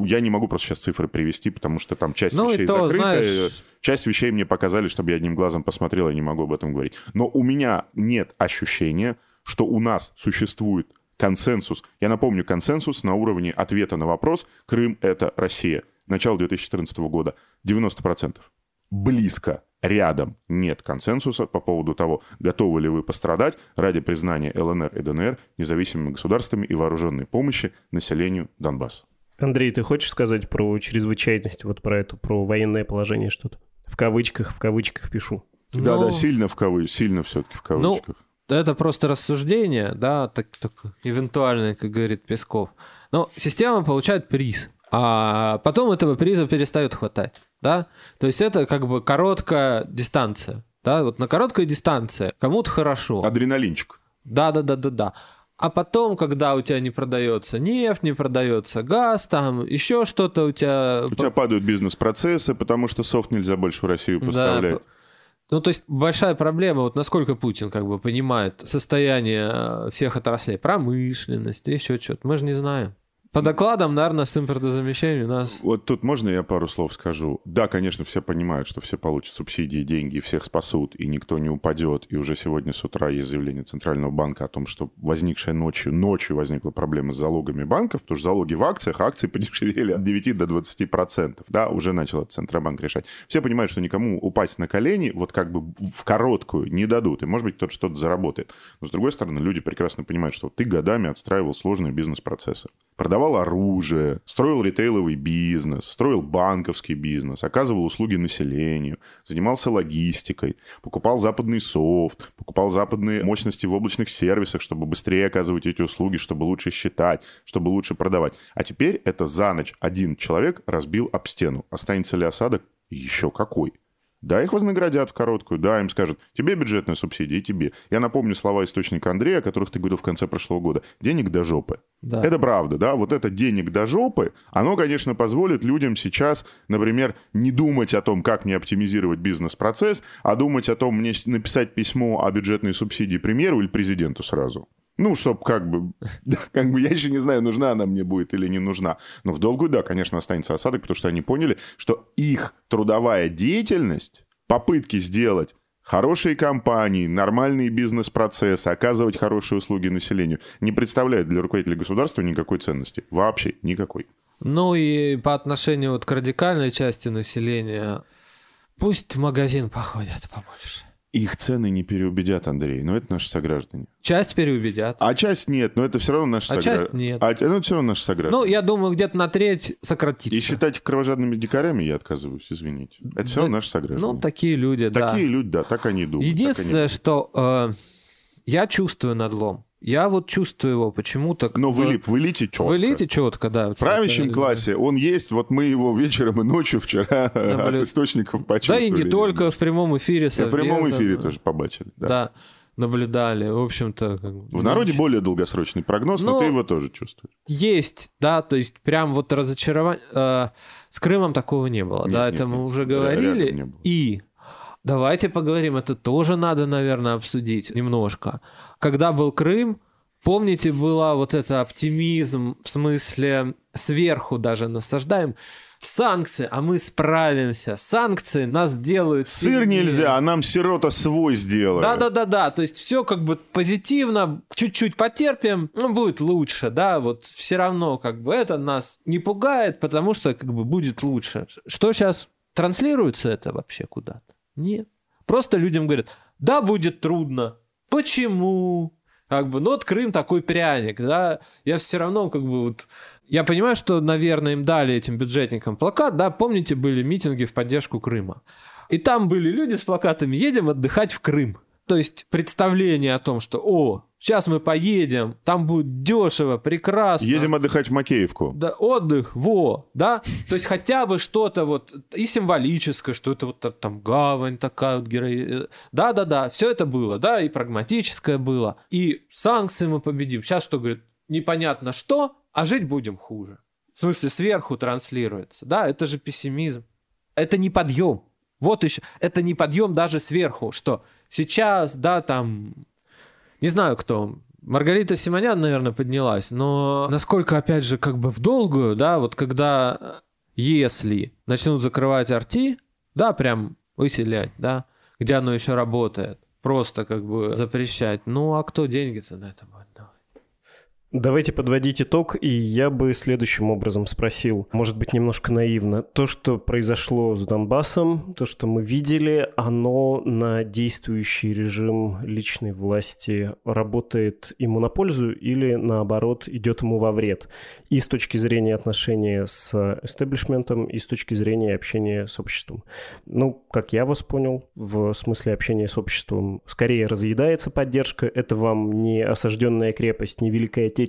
Я не могу просто сейчас цифры привести, потому что там часть ну, вещей то, закрыта. Знаешь... Часть вещей мне показали, чтобы я одним глазом посмотрел, я не могу об этом говорить. Но у меня нет ощущения, что у нас существует консенсус. Я напомню, консенсус на уровне ответа на вопрос «Крым — это Россия». начала 2014 года 90%. Близко, рядом нет консенсуса по поводу того, готовы ли вы пострадать ради признания ЛНР и ДНР независимыми государствами и вооруженной помощи населению Донбасса. Андрей, ты хочешь сказать про чрезвычайность, вот про это, про военное положение что-то? В кавычках, в кавычках пишу. Да, Ну, да, сильно в кавычках, сильно все-таки в кавычках. Это просто рассуждение, да, так, так эвентуальное, как говорит Песков. Но система получает приз, а потом этого приза перестает хватать, да. То есть это как бы короткая дистанция, да. Вот на короткой дистанции кому-то хорошо, Адреналинчик. да, да, да, да, да. А потом, когда у тебя не продается нефть, не продается газ, там еще что-то у тебя... У тебя падают бизнес-процессы, потому что софт нельзя больше в Россию Да, поставлять. Ну, то есть большая проблема, вот насколько Путин как бы понимает состояние э, всех отраслей, промышленности, еще что-то, мы же не знаем. По докладам, наверное, с импортозамещением у нас... Вот тут можно я пару слов скажу? Да, конечно, все понимают, что все получат субсидии, деньги, всех спасут, и никто не упадет. И уже сегодня с утра есть заявление Центрального банка о том, что возникшая ночью, ночью возникла проблема с залогами банков, потому что залоги в акциях, а акции подешевели от 9 до 20 процентов. Да, уже начал Центробанк решать. Все понимают, что никому упасть на колени вот как бы в короткую не дадут. И, может быть, кто-то что-то заработает. Но, с другой стороны, люди прекрасно понимают, что ты годами отстраивал сложные бизнес-процессы. Продавал оружие, строил ритейловый бизнес, строил банковский бизнес, оказывал услуги населению, занимался логистикой, покупал западный софт, покупал западные мощности в облачных сервисах, чтобы быстрее оказывать эти услуги, чтобы лучше считать, чтобы лучше продавать. А теперь это за ночь один человек разбил об стену. Останется ли осадок? Еще какой. Да, их вознаградят в короткую, да, им скажут, тебе бюджетная субсидия, и тебе. Я напомню слова источника Андрея, о которых ты говорил в конце прошлого года. Денег до жопы. Да. Это правда, да, вот это денег до жопы, оно, конечно, позволит людям сейчас, например, не думать о том, как мне оптимизировать бизнес-процесс, а думать о том, мне написать письмо о бюджетной субсидии премьеру или президенту сразу. Ну, чтоб как бы, да, как бы, я еще не знаю, нужна она мне будет или не нужна. Но в долгую, да, конечно, останется осадок, потому что они поняли, что их трудовая деятельность, попытки сделать хорошие компании, нормальные бизнес-процессы, оказывать хорошие услуги населению, не представляет для руководителя государства никакой ценности. Вообще никакой. Ну и по отношению вот к радикальной части населения, пусть в магазин походят побольше. Их цены не переубедят, Андрей, но это наши сограждане. Часть переубедят. А часть нет, но это все равно наши А сограждане. часть нет. А, ну, это все равно наши сограждане. Ну, я думаю, где-то на треть сократится. И считать их кровожадными дикарями я отказываюсь, извините. Это все Да, равно наши сограждане. Ну, такие люди, да. Такие люди, да, так они думают. Единственное, они что э, я чувствую надлом. Я вот чувствую его почему-то. Но в, э, элит- в элите четко. В элите четко, да. В правящем Это- классе он есть, вот мы его вечером и ночью вчера Наблю- от источников Да почувствовали. и не только в прямом эфире. И в прямом эфире да. тоже побачили. Да. Да, наблюдали. В общем-то... В народе ну, более долгосрочный прогноз, но Ну, ты его тоже чувствуешь. Есть, да, то есть прям вот разочарование... э, с Крымом такого не было, Нет, да, нет, это мы нет, уже говорили. И давайте поговорим, это тоже надо, наверное, обсудить немножко. Когда был Крым, помните, была вот это оптимизм, в смысле сверху даже насаждаем, санкции, а мы справимся, санкции нас делают Сыр сильнее. нельзя, а нам сирота свой сделали. Да, да, да, да. То есть все как бы позитивно, чуть-чуть потерпим, ну, будет лучше, да, вот все равно как бы это нас не пугает, потому что как бы будет лучше. Что сейчас транслируется это вообще куда-то? Нет. Просто людям говорят, да, будет трудно. Почему? Как бы, ну вот Крым такой пряник, да, я все равно как бы вот... Я понимаю, что, наверное, им дали этим бюджетникам плакат, да, помните, были митинги в поддержку Крыма. И там были люди с плакатами «Едем отдыхать в Крым». То есть представление о том, что «О, сейчас мы поедем, там будет дешево, прекрасно». Едем отдыхать в Макеевку. Да, отдых, во, да? То есть хотя бы что-то вот и символическое, что это вот та- там гавань такая вот герои... Да-да-да, все это было, да, и прагматическое было. И санкции мы победим. Сейчас что, говорит, непонятно что, а жить будем хуже. В смысле, сверху транслируется. Да, это же пессимизм. Это не подъем. Вот еще. Это не подъем даже сверху, что сейчас, да, там, не знаю кто, Маргарита Симонян, наверное, поднялась, но насколько, опять же, как бы в долгую, да, вот когда, э, если начнут закрывать арти, да, прям выселять, да, где оно еще работает, просто как бы запрещать, ну, а кто деньги-то на это будет? Давайте подводить итог, и я бы следующим образом спросил, может быть, немножко наивно. То, что произошло с Донбассом, то, что мы видели, оно на действующий режим личной власти работает ему на пользу или, наоборот, идет ему во вред? И с точки зрения отношения с эстеблишментом, и с точки зрения общения с обществом. Ну, как я вас понял, в смысле общения с обществом скорее разъедается поддержка, это вам не осажденная крепость, не Великая Отечественная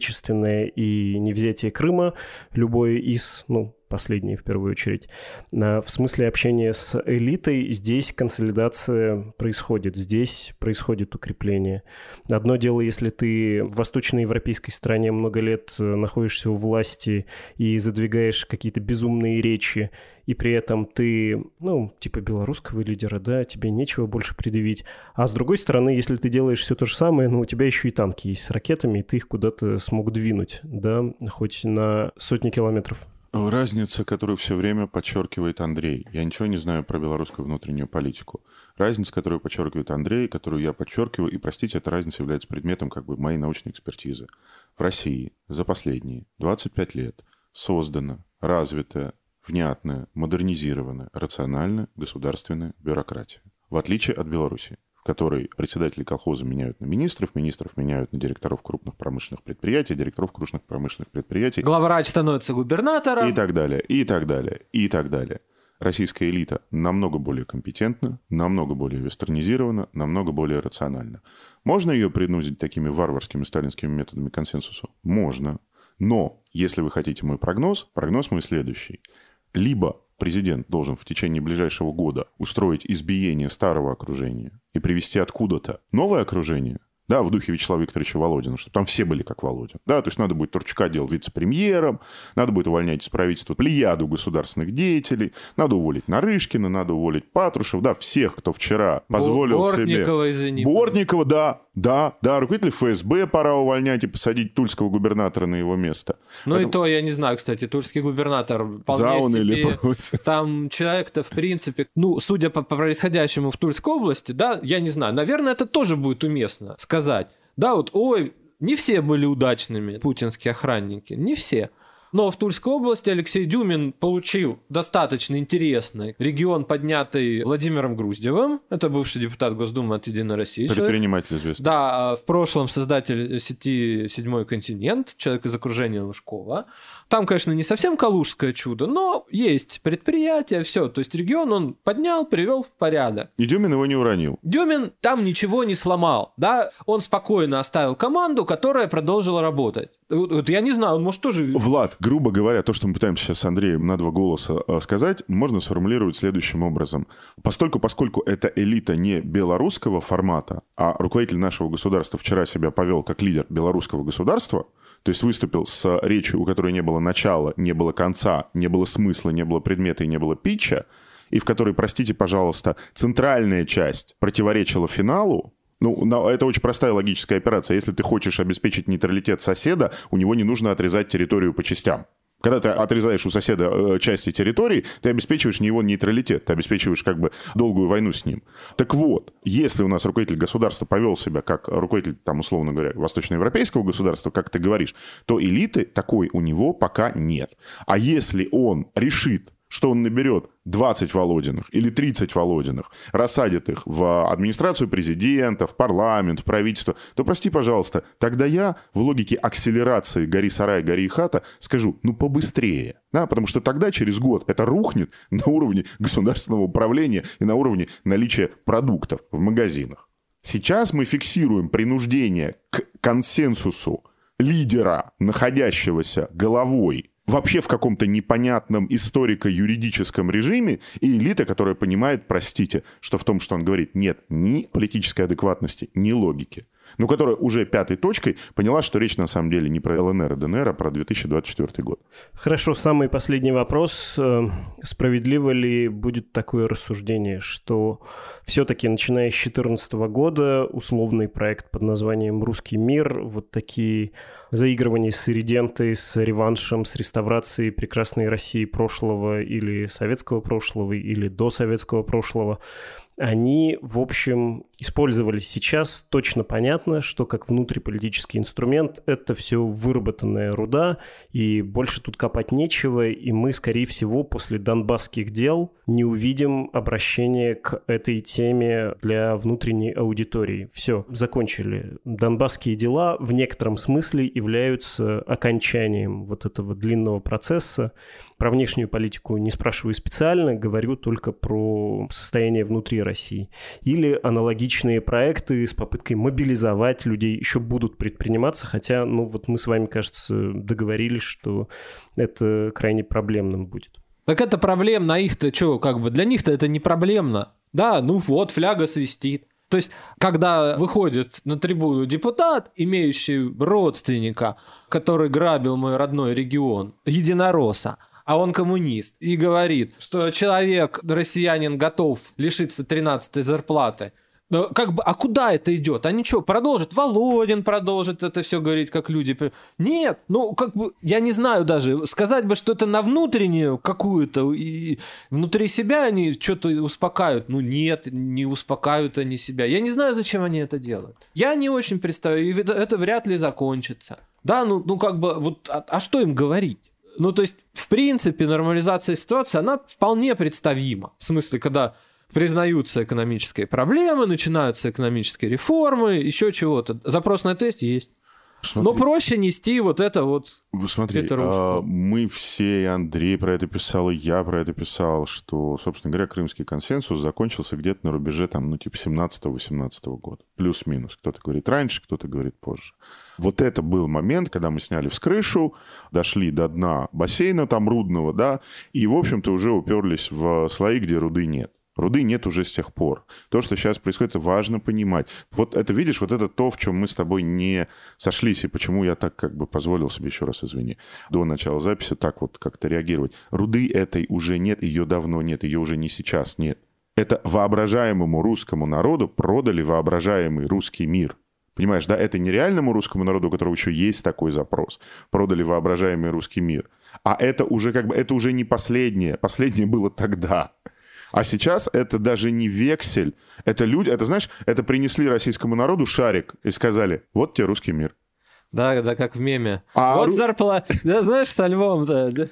и не взятие Крыма, любое из, ну, последние в первую очередь. В смысле общения с элитой здесь консолидация происходит, здесь происходит укрепление. Одно дело, если ты в восточноевропейской стране много лет находишься у власти и задвигаешь какие-то безумные речи, и при этом ты, ну, типа белорусского лидера, да, тебе нечего больше предъявить. А с другой стороны, если ты делаешь все то же самое, ну, у тебя еще и танки есть с ракетами, и ты их куда-то смог двинуть, да, хоть на сотни километров. Разница, которую все время подчеркивает Андрей. Я ничего не знаю про белорусскую внутреннюю политику. Разница, которую подчеркивает Андрей, которую я подчеркиваю, и, простите, эта разница является предметом как бы моей научной экспертизы. В России за последние 25 лет создана, развитая, внятная, модернизированная, рациональная государственная бюрократия. В отличие от Беларуси которой председатели колхоза меняют на министров, министров меняют на директоров крупных промышленных предприятий, директоров крупных промышленных предприятий. Главврач становится губернатором. И так далее, и так далее, и так далее. Российская элита намного более компетентна, намного более вестернизирована, намного более рациональна. Можно ее принудить такими варварскими сталинскими методами консенсусу? Можно. Но, если вы хотите мой прогноз, прогноз мой следующий. Либо президент должен в течение ближайшего года устроить избиение старого окружения и привести откуда-то новое окружение, да, в духе Вячеслава Викторовича Володина, чтобы там все были как Володин. Да, то есть надо будет Турчака делать вице-премьером, надо будет увольнять из правительства плеяду государственных деятелей, надо уволить Нарышкина, надо уволить Патрушев, да, всех, кто вчера позволил Бортникова, себе... извини. Бортникова, да, да, да, руководитель ФСБ пора увольнять и посадить тульского губернатора на его место. Ну Поэтому... и то, я не знаю, кстати, тульский губернатор вполне За он себе... или против? Там человек-то, в принципе, ну, судя по происходящему в Тульской области, да, я не знаю, наверное, это тоже будет уместно сказать. Да, вот, ой, не все были удачными путинские охранники, не все. Но в Тульской области Алексей Дюмин получил достаточно интересный регион, поднятый Владимиром Груздевым. Это бывший депутат Госдумы от «Единой России». Предприниматель известный. Да, в прошлом создатель сети «Седьмой континент», человек из окружения Лужкова. Там, конечно, не совсем калужское чудо, но есть предприятие, все. То есть регион он поднял, привел в порядок. И Дюмин его не уронил. Дюмин там ничего не сломал, да. Он спокойно оставил команду, которая продолжила работать. Вот, вот я не знаю, он может тоже... Влад, грубо говоря, то, что мы пытаемся сейчас с Андреем на два голоса э, сказать, можно сформулировать следующим образом. Постольку, поскольку это элита не белорусского формата, а руководитель нашего государства вчера себя повел как лидер белорусского государства, то есть выступил с речью, у которой не было начала, не было конца, не было смысла, не было предмета и не было питча, и в которой, простите, пожалуйста, центральная часть противоречила финалу, ну, это очень простая логическая операция. Если ты хочешь обеспечить нейтралитет соседа, у него не нужно отрезать территорию по частям. Когда ты отрезаешь у соседа э, части территории, ты обеспечиваешь не его нейтралитет, ты обеспечиваешь как бы долгую войну с ним. Так вот, если у нас руководитель государства повел себя как руководитель, там, условно говоря, восточноевропейского государства, как ты говоришь, то элиты такой у него пока нет. А если он решит что он наберет 20 Володиных или 30 Володиных, рассадит их в администрацию президента, в парламент, в правительство, то, прости, пожалуйста, тогда я в логике акселерации «гори сарай, гори хата» скажу, ну, побыстрее. Да, потому что тогда, через год, это рухнет на уровне государственного управления и на уровне наличия продуктов в магазинах. Сейчас мы фиксируем принуждение к консенсусу лидера, находящегося головой вообще в каком-то непонятном историко-юридическом режиме, и элита, которая понимает, простите, что в том, что он говорит, нет ни политической адекватности, ни логики но которая уже пятой точкой поняла, что речь на самом деле не про ЛНР и ДНР, а про 2024 год. Хорошо, самый последний вопрос. Э, справедливо ли будет такое рассуждение, что все-таки начиная с 2014 года условный проект под названием «Русский мир», вот такие заигрывания с иридентой, с реваншем, с реставрацией прекрасной России прошлого или советского прошлого, или до советского прошлого – они, в общем, использовались сейчас. Точно понятно, что как внутриполитический инструмент это все выработанная руда, и больше тут копать нечего, и мы, скорее всего, после донбасских дел не увидим обращения к этой теме для внутренней аудитории. Все, закончили. Донбасские дела в некотором смысле являются окончанием вот этого длинного процесса. Про внешнюю политику не спрашиваю специально, говорю только про состояние внутри России. Или аналогичные проекты с попыткой мобилизовать людей еще будут предприниматься, хотя, ну вот мы с вами, кажется, договорились, что это крайне проблемным будет. Так это проблемно, их-то что, как бы, для них-то это не проблемно. Да, ну вот, фляга свистит. То есть, когда выходит на трибуну депутат, имеющий родственника, который грабил мой родной регион, единороса, а он коммунист, и говорит, что человек, россиянин, готов лишиться 13-й зарплаты, но как бы, а куда это идет? Они что, продолжат? Володин продолжит это все говорить, как люди. Нет, ну, как бы, я не знаю даже. Сказать бы, что это на внутреннюю какую-то, и внутри себя они что-то успокаивают. Ну, нет, не успокаивают они себя. Я не знаю, зачем они это делают. Я не очень представляю, и это вряд ли закончится. Да, ну, ну как бы, вот, а, а что им говорить? Ну, то есть, в принципе, нормализация ситуации, она вполне представима. В смысле, когда признаются экономические проблемы, начинаются экономические реформы, еще чего-то. Запрос на тест есть. Смотри. Но проще нести вот это вот. Смотри, а, мы все, и Андрей про это писал, и я про это писал, что, собственно говоря, Крымский консенсус закончился где-то на рубеже, там, ну, типа 17-18 года. Плюс-минус. Кто-то говорит раньше, кто-то говорит позже. Вот это был момент, когда мы сняли в крышу, дошли до дна бассейна там рудного, да, и, в общем-то, уже уперлись в слои, где руды нет. Руды нет уже с тех пор. То, что сейчас происходит, важно понимать. Вот это, видишь, вот это то, в чем мы с тобой не сошлись, и почему я так как бы позволил себе, еще раз извини, до начала записи так вот как-то реагировать. Руды этой уже нет, ее давно нет, ее уже не сейчас нет. Это воображаемому русскому народу продали воображаемый русский мир. Понимаешь, да, это не реальному русскому народу, у которого еще есть такой запрос. Продали воображаемый русский мир. А это уже как бы, это уже не последнее. Последнее было тогда. А сейчас это даже не вексель, это люди, это знаешь, это принесли российскому народу шарик и сказали, вот тебе русский мир. Да, да, как в меме. А вот ру... зарплата. Да, знаешь, с альбомом. Да, да.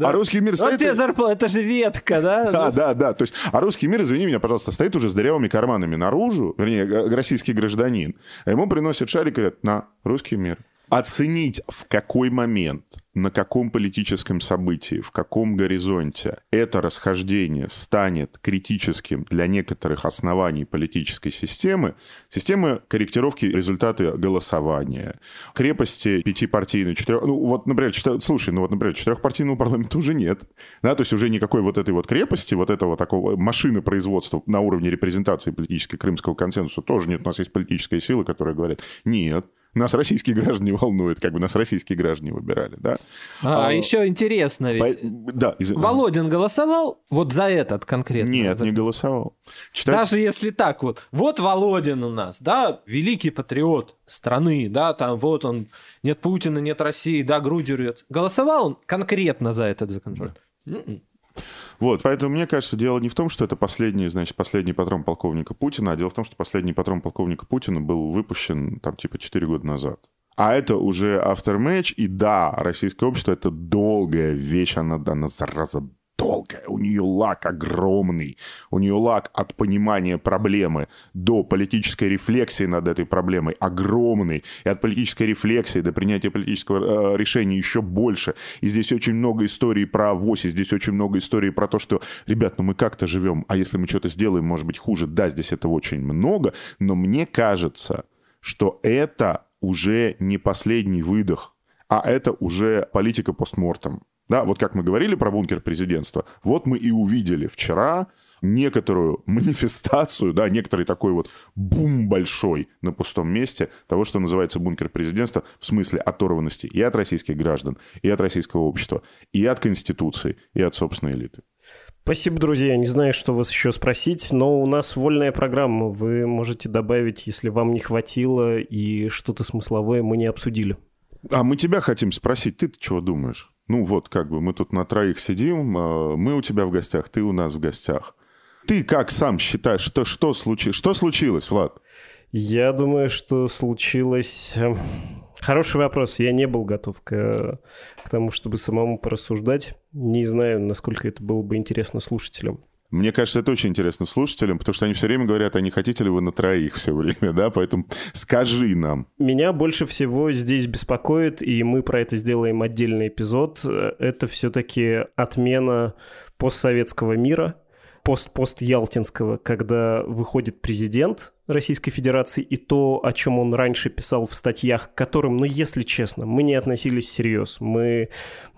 А русский мир стоит... Вот тебе зарплата, это же ветка, да? Да, да, да. То есть, а русский мир, извини меня, пожалуйста, стоит уже с дырявыми карманами наружу, вернее, российский гражданин. А ему приносят шарик и говорят, на, русский мир. Оценить, в какой момент на каком политическом событии, в каком горизонте это расхождение станет критическим для некоторых оснований политической системы, системы корректировки результаты голосования, крепости пятипартийной, четырех... Ну, вот, например, четы... слушай, ну вот, например, четырехпартийного парламента уже нет. Да, то есть уже никакой вот этой вот крепости, вот этого такого машины производства на уровне репрезентации политической крымского консенсуса тоже нет. У нас есть политическая сила, которая говорит, нет, нас российские граждане волнуют, как бы нас российские граждане выбирали, да. А, а еще интересно ведь. По... Да, из... Володин голосовал вот за этот конкретно? Нет, за... не голосовал. Читать... Даже если так вот. Вот Володин у нас, да, великий патриот страны, да, там вот он, нет Путина, нет России, да, грудью рвет. Голосовал он конкретно за этот законопроект? Да. Вот, поэтому мне кажется, дело не в том, что это последний, значит, последний патрон полковника Путина, а дело в том, что последний патрон полковника Путина был выпущен там типа 4 года назад. А это уже автор-матч, и да, российское общество — это долгая вещь, она, она зараза долгая, у нее лак огромный, у нее лак от понимания проблемы до политической рефлексии над этой проблемой огромный, и от политической рефлексии до принятия политического э, решения еще больше. И здесь очень много историй про авось, и здесь очень много историй про то, что, ребят, ну мы как-то живем, а если мы что-то сделаем, может быть, хуже. Да, здесь этого очень много, но мне кажется, что это уже не последний выдох, а это уже политика постмортом. Да, вот как мы говорили про бункер президентства, вот мы и увидели вчера некоторую манифестацию, да, некоторый такой вот бум большой на пустом месте того, что называется бункер президентства в смысле оторванности и от российских граждан, и от российского общества, и от Конституции, и от собственной элиты. Спасибо, друзья. Не знаю, что вас еще спросить, но у нас вольная программа. Вы можете добавить, если вам не хватило и что-то смысловое мы не обсудили. А мы тебя хотим спросить, ты чего думаешь? Ну вот, как бы мы тут на троих сидим, а, мы у тебя в гостях, ты у нас в гостях. ты как сам считаешь, что, что, случи... что случилось, Влад? Я думаю, что случилось... Эм, хороший вопрос. Я не был готов к, к тому, чтобы самому порассуждать. Не знаю, насколько это было бы интересно слушателям. Мне кажется, это очень интересно слушателям, потому что они все время говорят, а не хотите ли вы на троих все время, да? Поэтому скажи нам. Меня больше всего здесь беспокоит, и мы про это сделаем отдельный эпизод, это все-таки отмена постсоветского мира, пост-пост-ялтинского, когда выходит президент Российской Федерации и то, о чем он раньше писал в статьях, к которым, ну, если честно, мы не относились всерьез. Мы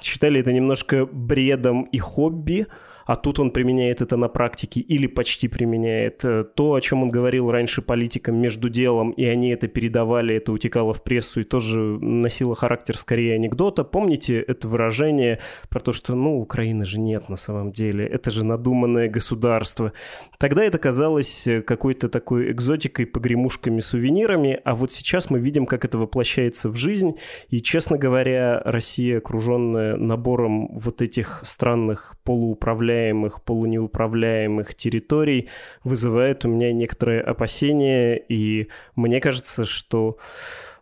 считали это немножко бредом и хобби, а тут он применяет это на практике или почти применяет. Э, то, о чем он говорил раньше политикам между делом, и они это передавали, это утекало в прессу и тоже носило характер скорее анекдота. Помните это выражение про то, что, ну, Украины же нет на самом деле, это же надуманное государство. Тогда это казалось э, какой-то такой экзотикой, погремушками, сувенирами, а вот сейчас мы видим, как это воплощается в жизнь, и, честно говоря, Россия, окруженная набором вот этих странных полууправляемых управляемых, полунеуправляемых территорий вызывает у меня некоторые опасения, и мне кажется, что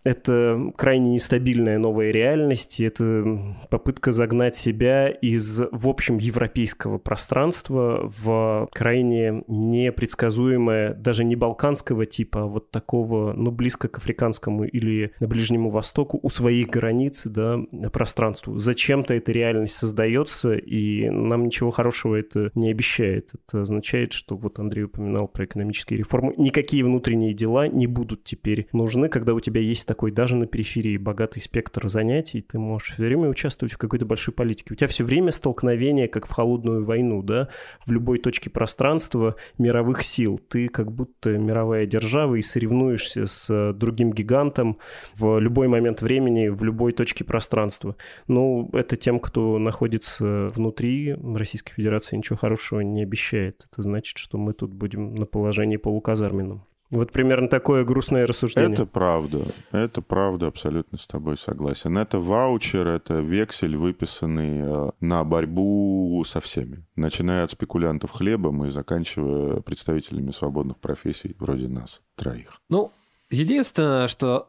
это крайне нестабильная новая реальность, это попытка загнать себя из, в общем, европейского пространства в крайне непредсказуемое, даже не балканского типа, а вот такого, ну, близко к африканскому или на Ближнему Востоку, у своих границ, да, пространству. Зачем-то эта реальность создается, и нам ничего хорошего это не обещает. Это означает, что вот Андрей упоминал про экономические реформы. Никакие внутренние дела не будут теперь нужны, когда у тебя есть такой даже на периферии богатый спектр занятий, ты можешь все время участвовать в какой-то большой политике. У тебя все время столкновение, как в холодную войну, да, в любой точке пространства мировых сил. Ты как будто мировая держава и соревнуешься с другим гигантом в любой момент времени, в любой точке пространства. Ну, это тем, кто находится внутри Российской Федерации, ничего хорошего не обещает. Это значит, что мы тут будем на положении полуказарменном. Вот примерно такое грустное рассуждение. Это правда. Это правда, абсолютно с тобой согласен. Это ваучер, это вексель, выписанный э, на борьбу со всеми. Начиная от спекулянтов хлебом и заканчивая представителями свободных профессий вроде нас, троих. Ну, единственное, что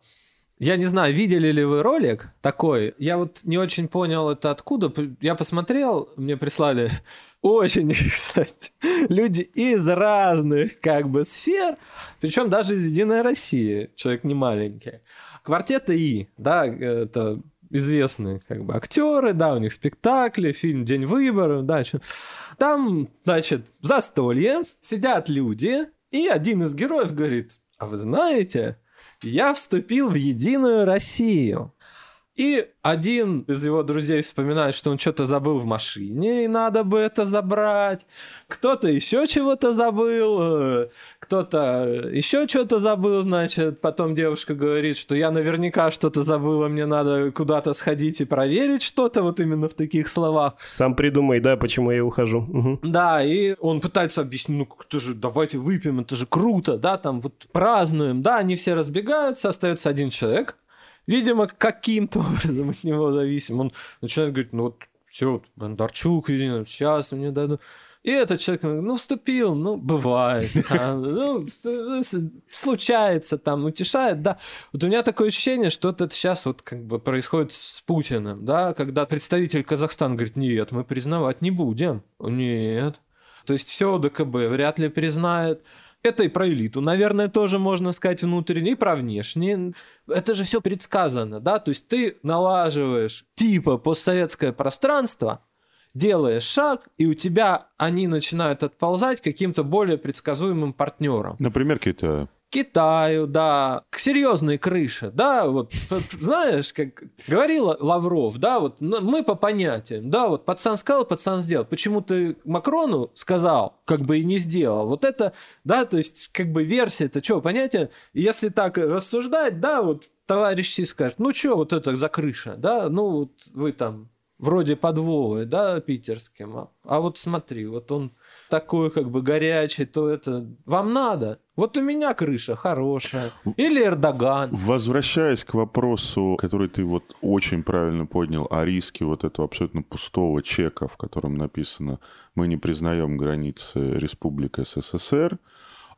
я не знаю, видели ли вы ролик такой. Я вот не очень понял это откуда. Я посмотрел, мне прислали очень, кстати, люди из разных как бы сфер, причем даже из Единой России, человек не маленький. Квартет И, да, это известные как бы актеры, да, у них спектакли, фильм «День выборов», да, там, значит, застолье, сидят люди, и один из героев говорит, а вы знаете, я вступил в Единую Россию. И один из его друзей вспоминает, что он что-то забыл в машине, и надо бы это забрать. Кто-то еще чего-то забыл, э, кто-то еще что-то забыл, значит. Потом девушка говорит, что я наверняка что-то забыла, мне надо куда-то сходить и проверить что-то, вот именно в таких словах. Сам придумай, да, почему я ухожу. Угу. Да, и он пытается объяснить, ну, это же, давайте выпьем, это же круто, да, там вот празднуем, да, они все разбегаются, остается один человек, видимо, каким-то образом от него зависим. Он начинает говорить, ну вот все, вот, Бондарчук, видимо, сейчас мне дадут. И этот человек, ну, вступил, ну, бывает, ну, случается там, утешает, да. Вот у меня такое ощущение, что это сейчас вот как бы происходит с Путиным, да, когда представитель Казахстана говорит, нет, мы признавать не будем. Нет. То есть все ДКБ вряд ли признает. Это и про элиту, наверное, тоже можно сказать внутренне, и про внешне. Это же все предсказано, да? То есть ты налаживаешь типа постсоветское пространство, делаешь шаг, и у тебя они начинают отползать каким-то более предсказуемым партнером. Например, какие-то Китаю, да, к серьезной крыше, да, вот, знаешь, как говорил Лавров, да, вот мы по понятиям, да, вот пацан сказал, пацан сделал. Почему ты Макрону сказал, как бы и не сделал? Вот это, да, то есть, как бы версия, это что, понятие? Если так рассуждать, да, вот товарищ Си скажет, ну что вот это за крыша, да, ну вот вы там вроде под Вовой, да, питерским. А, а вот смотри, вот он такой как бы горячий, то это вам надо. Вот у меня крыша хорошая. Или Эрдоган. Возвращаясь к вопросу, который ты вот очень правильно поднял, о риске вот этого абсолютно пустого чека, в котором написано «Мы не признаем границы Республики СССР»,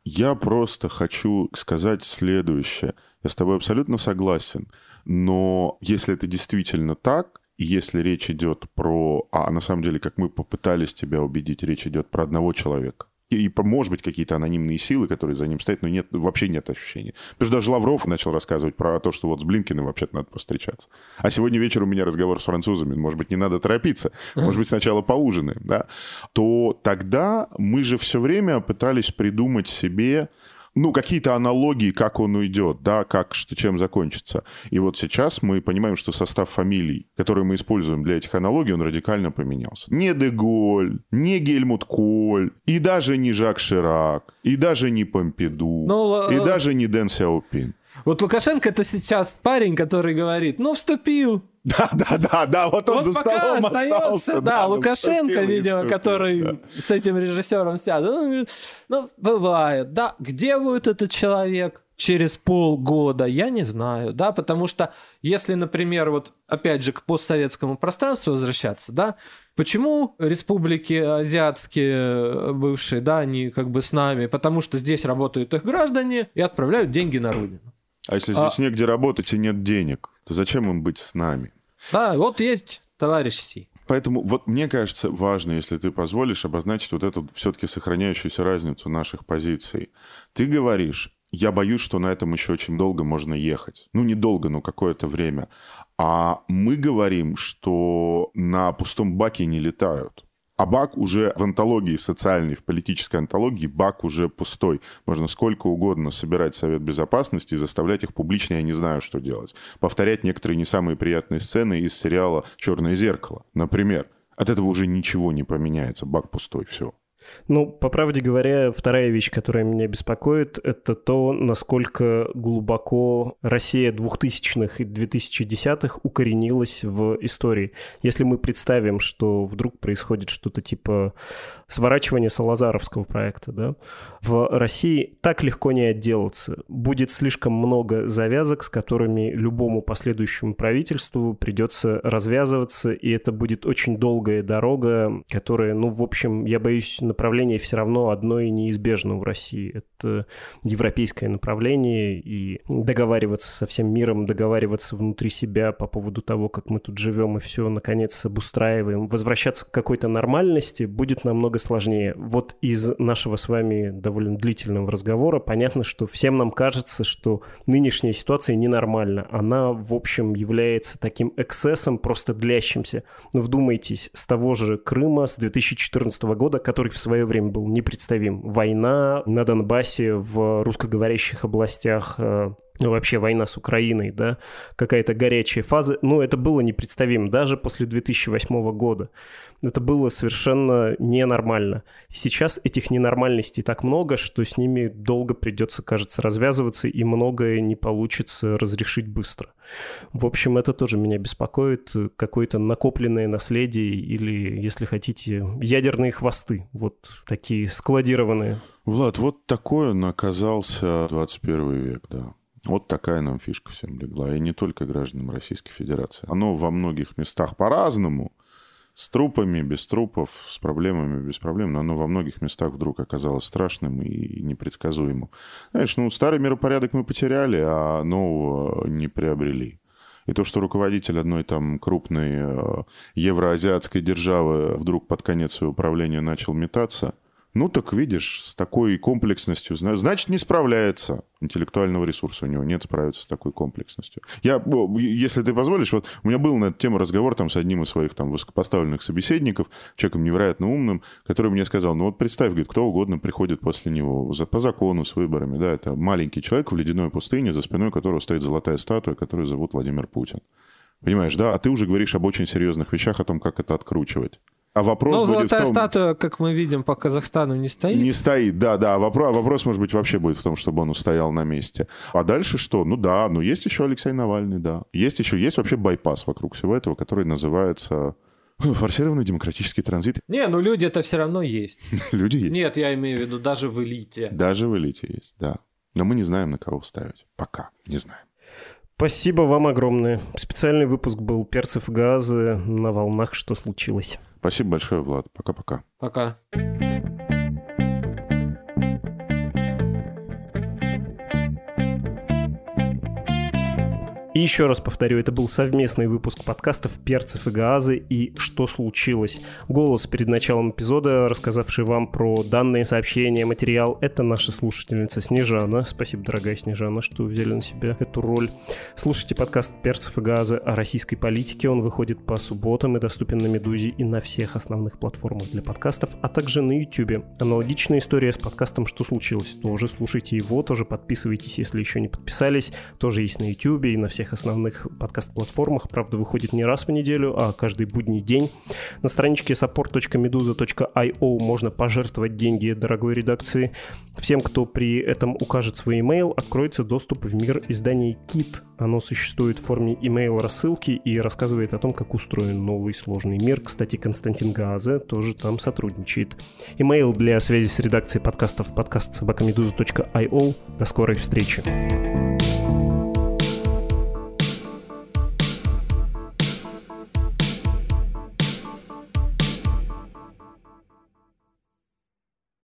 я просто хочу сказать следующее. Я с тобой абсолютно согласен. Но если это действительно так, если речь идет про... А на самом деле, как мы попытались тебя убедить, речь идет про одного человека. И, может быть, какие-то анонимные силы, которые за ним стоят, но нет, вообще нет ощущения. Потому что даже Лавров начал рассказывать про то, что вот с Блинкиным вообще-то надо повстречаться. А сегодня вечером у меня разговор с французами, может быть, не надо торопиться, может быть, сначала поужинаем, да, то тогда мы же все время пытались придумать себе ну, какие-то аналогии, как он уйдет, да, как, что, чем закончится. И вот сейчас мы понимаем, что состав фамилий, которые мы используем для этих аналогий, он радикально поменялся. Не Деголь, не Гельмут Коль, и даже не Жак Ширак, и даже не Помпиду, Но... и даже не Дэн Сяопин. Вот Лукашенко это сейчас парень, который говорит, ну, вступил, да, да, да, да, вот он вот за пока столом остается, остался. Да, да Лукашенко, видимо, который да. с этим режиссером сядет. Ну, ну, бывает, да. Где будет этот человек? через полгода, я не знаю, да, потому что если, например, вот опять же к постсоветскому пространству возвращаться, да, почему республики азиатские бывшие, да, они как бы с нами, потому что здесь работают их граждане и отправляют деньги на родину. А если здесь а... негде работать и нет денег, то зачем им быть с нами? Да, вот есть товарищ Си. Поэтому вот мне кажется важно, если ты позволишь, обозначить вот эту все-таки сохраняющуюся разницу наших позиций. Ты говоришь, я боюсь, что на этом еще очень долго можно ехать. Ну, недолго, но какое-то время. А мы говорим, что на пустом баке не летают. А бак уже в антологии социальной, в политической антологии, бак уже пустой. Можно сколько угодно собирать Совет Безопасности и заставлять их публично, я не знаю, что делать. Повторять некоторые не самые приятные сцены из сериала «Черное зеркало», например. От этого уже ничего не поменяется, бак пустой, все. Ну, по правде говоря, вторая вещь, которая меня беспокоит, это то, насколько глубоко Россия 2000-х и 2010-х укоренилась в истории. Если мы представим, что вдруг происходит что-то типа сворачивания Салазаровского проекта, да, в России так легко не отделаться. Будет слишком много завязок, с которыми любому последующему правительству придется развязываться, и это будет очень долгая дорога, которая, ну, в общем, я боюсь, направление все равно одно и неизбежно у России. Это европейское направление, и договариваться со всем миром, договариваться внутри себя по поводу того, как мы тут живем и все, наконец, обустраиваем, возвращаться к какой-то нормальности будет намного сложнее. Вот из нашего с вами довольно длительного разговора понятно, что всем нам кажется, что нынешняя ситуация ненормальна. Она, в общем, является таким эксцессом, просто длящимся. Но вдумайтесь, с того же Крыма, с 2014 года, который в свое время был непредставим. Война на Донбассе в русскоговорящих областях э, вообще война с Украиной, да, какая-то горячая фаза, ну, это было непредставимо даже после 2008 года. Это было совершенно ненормально. Сейчас этих ненормальностей так много, что с ними долго придется, кажется, развязываться, и многое не получится разрешить быстро. В общем, это тоже меня беспокоит, какое-то накопленное наследие или, если хотите, ядерные хвосты, вот такие складированные. Влад, вот такой он оказался 21 век, да. Вот такая нам фишка всем легла. И не только гражданам Российской Федерации. Оно во многих местах по-разному. С трупами, без трупов, с проблемами, без проблем. Но оно во многих местах вдруг оказалось страшным и непредсказуемым. Знаешь, ну, старый миропорядок мы потеряли, а нового не приобрели. И то, что руководитель одной там крупной э, евроазиатской державы вдруг под конец своего правления начал метаться, ну так видишь, с такой комплексностью, значит, не справляется. Интеллектуального ресурса у него нет справиться с такой комплексностью. Я, если ты позволишь, вот у меня был на эту тему разговор там с одним из своих там высокопоставленных собеседников, человеком невероятно умным, который мне сказал, ну вот представь, говорит, кто угодно приходит после него за, по закону с выборами, да, это маленький человек в ледяной пустыне, за спиной которого стоит золотая статуя, которую зовут Владимир Путин. Понимаешь, да? А ты уже говоришь об очень серьезных вещах, о том, как это откручивать. А вопрос Но будет золотая в том... статуя, как мы видим, по Казахстану не стоит. Не стоит, да, да. Вопрос, а вопрос, может быть, вообще будет в том, чтобы он устоял на месте. А дальше что? Ну да, ну есть еще Алексей Навальный, да. Есть еще, есть вообще байпас вокруг всего этого, который называется Форсированный демократический транзит. Не, ну люди это все равно есть. Люди есть. Нет, я имею в виду даже в элите. Даже в элите есть, да. Но мы не знаем, на кого ставить. Пока не знаем. Спасибо вам огромное. Специальный выпуск был «Перцев и газы» на волнах «Что случилось?». Спасибо большое, Влад. Пока-пока. Пока. И еще раз повторю, это был совместный выпуск подкастов «Перцев и Гаазы» и «Что случилось?». Голос перед началом эпизода, рассказавший вам про данные сообщения, материал, это наша слушательница Снежана. Спасибо, дорогая Снежана, что взяли на себя эту роль. Слушайте подкаст «Перцев и Гаазы» о российской политике. Он выходит по субботам и доступен на «Медузе» и на всех основных платформах для подкастов, а также на YouTube. Аналогичная история с подкастом «Что случилось?». Тоже слушайте его, тоже подписывайтесь, если еще не подписались. Тоже есть на YouTube и на всех всех основных подкаст-платформах. Правда, выходит не раз в неделю, а каждый будний день. На страничке support.meduza.io можно пожертвовать деньги дорогой редакции. Всем, кто при этом укажет свой email, откроется доступ в мир издания Kit. Оно существует в форме email рассылки и рассказывает о том, как устроен новый сложный мир. Кстати, Константин Газе тоже там сотрудничает. Email для связи с редакцией подкастов подкаст собакамедуза.io. До скорой встречи.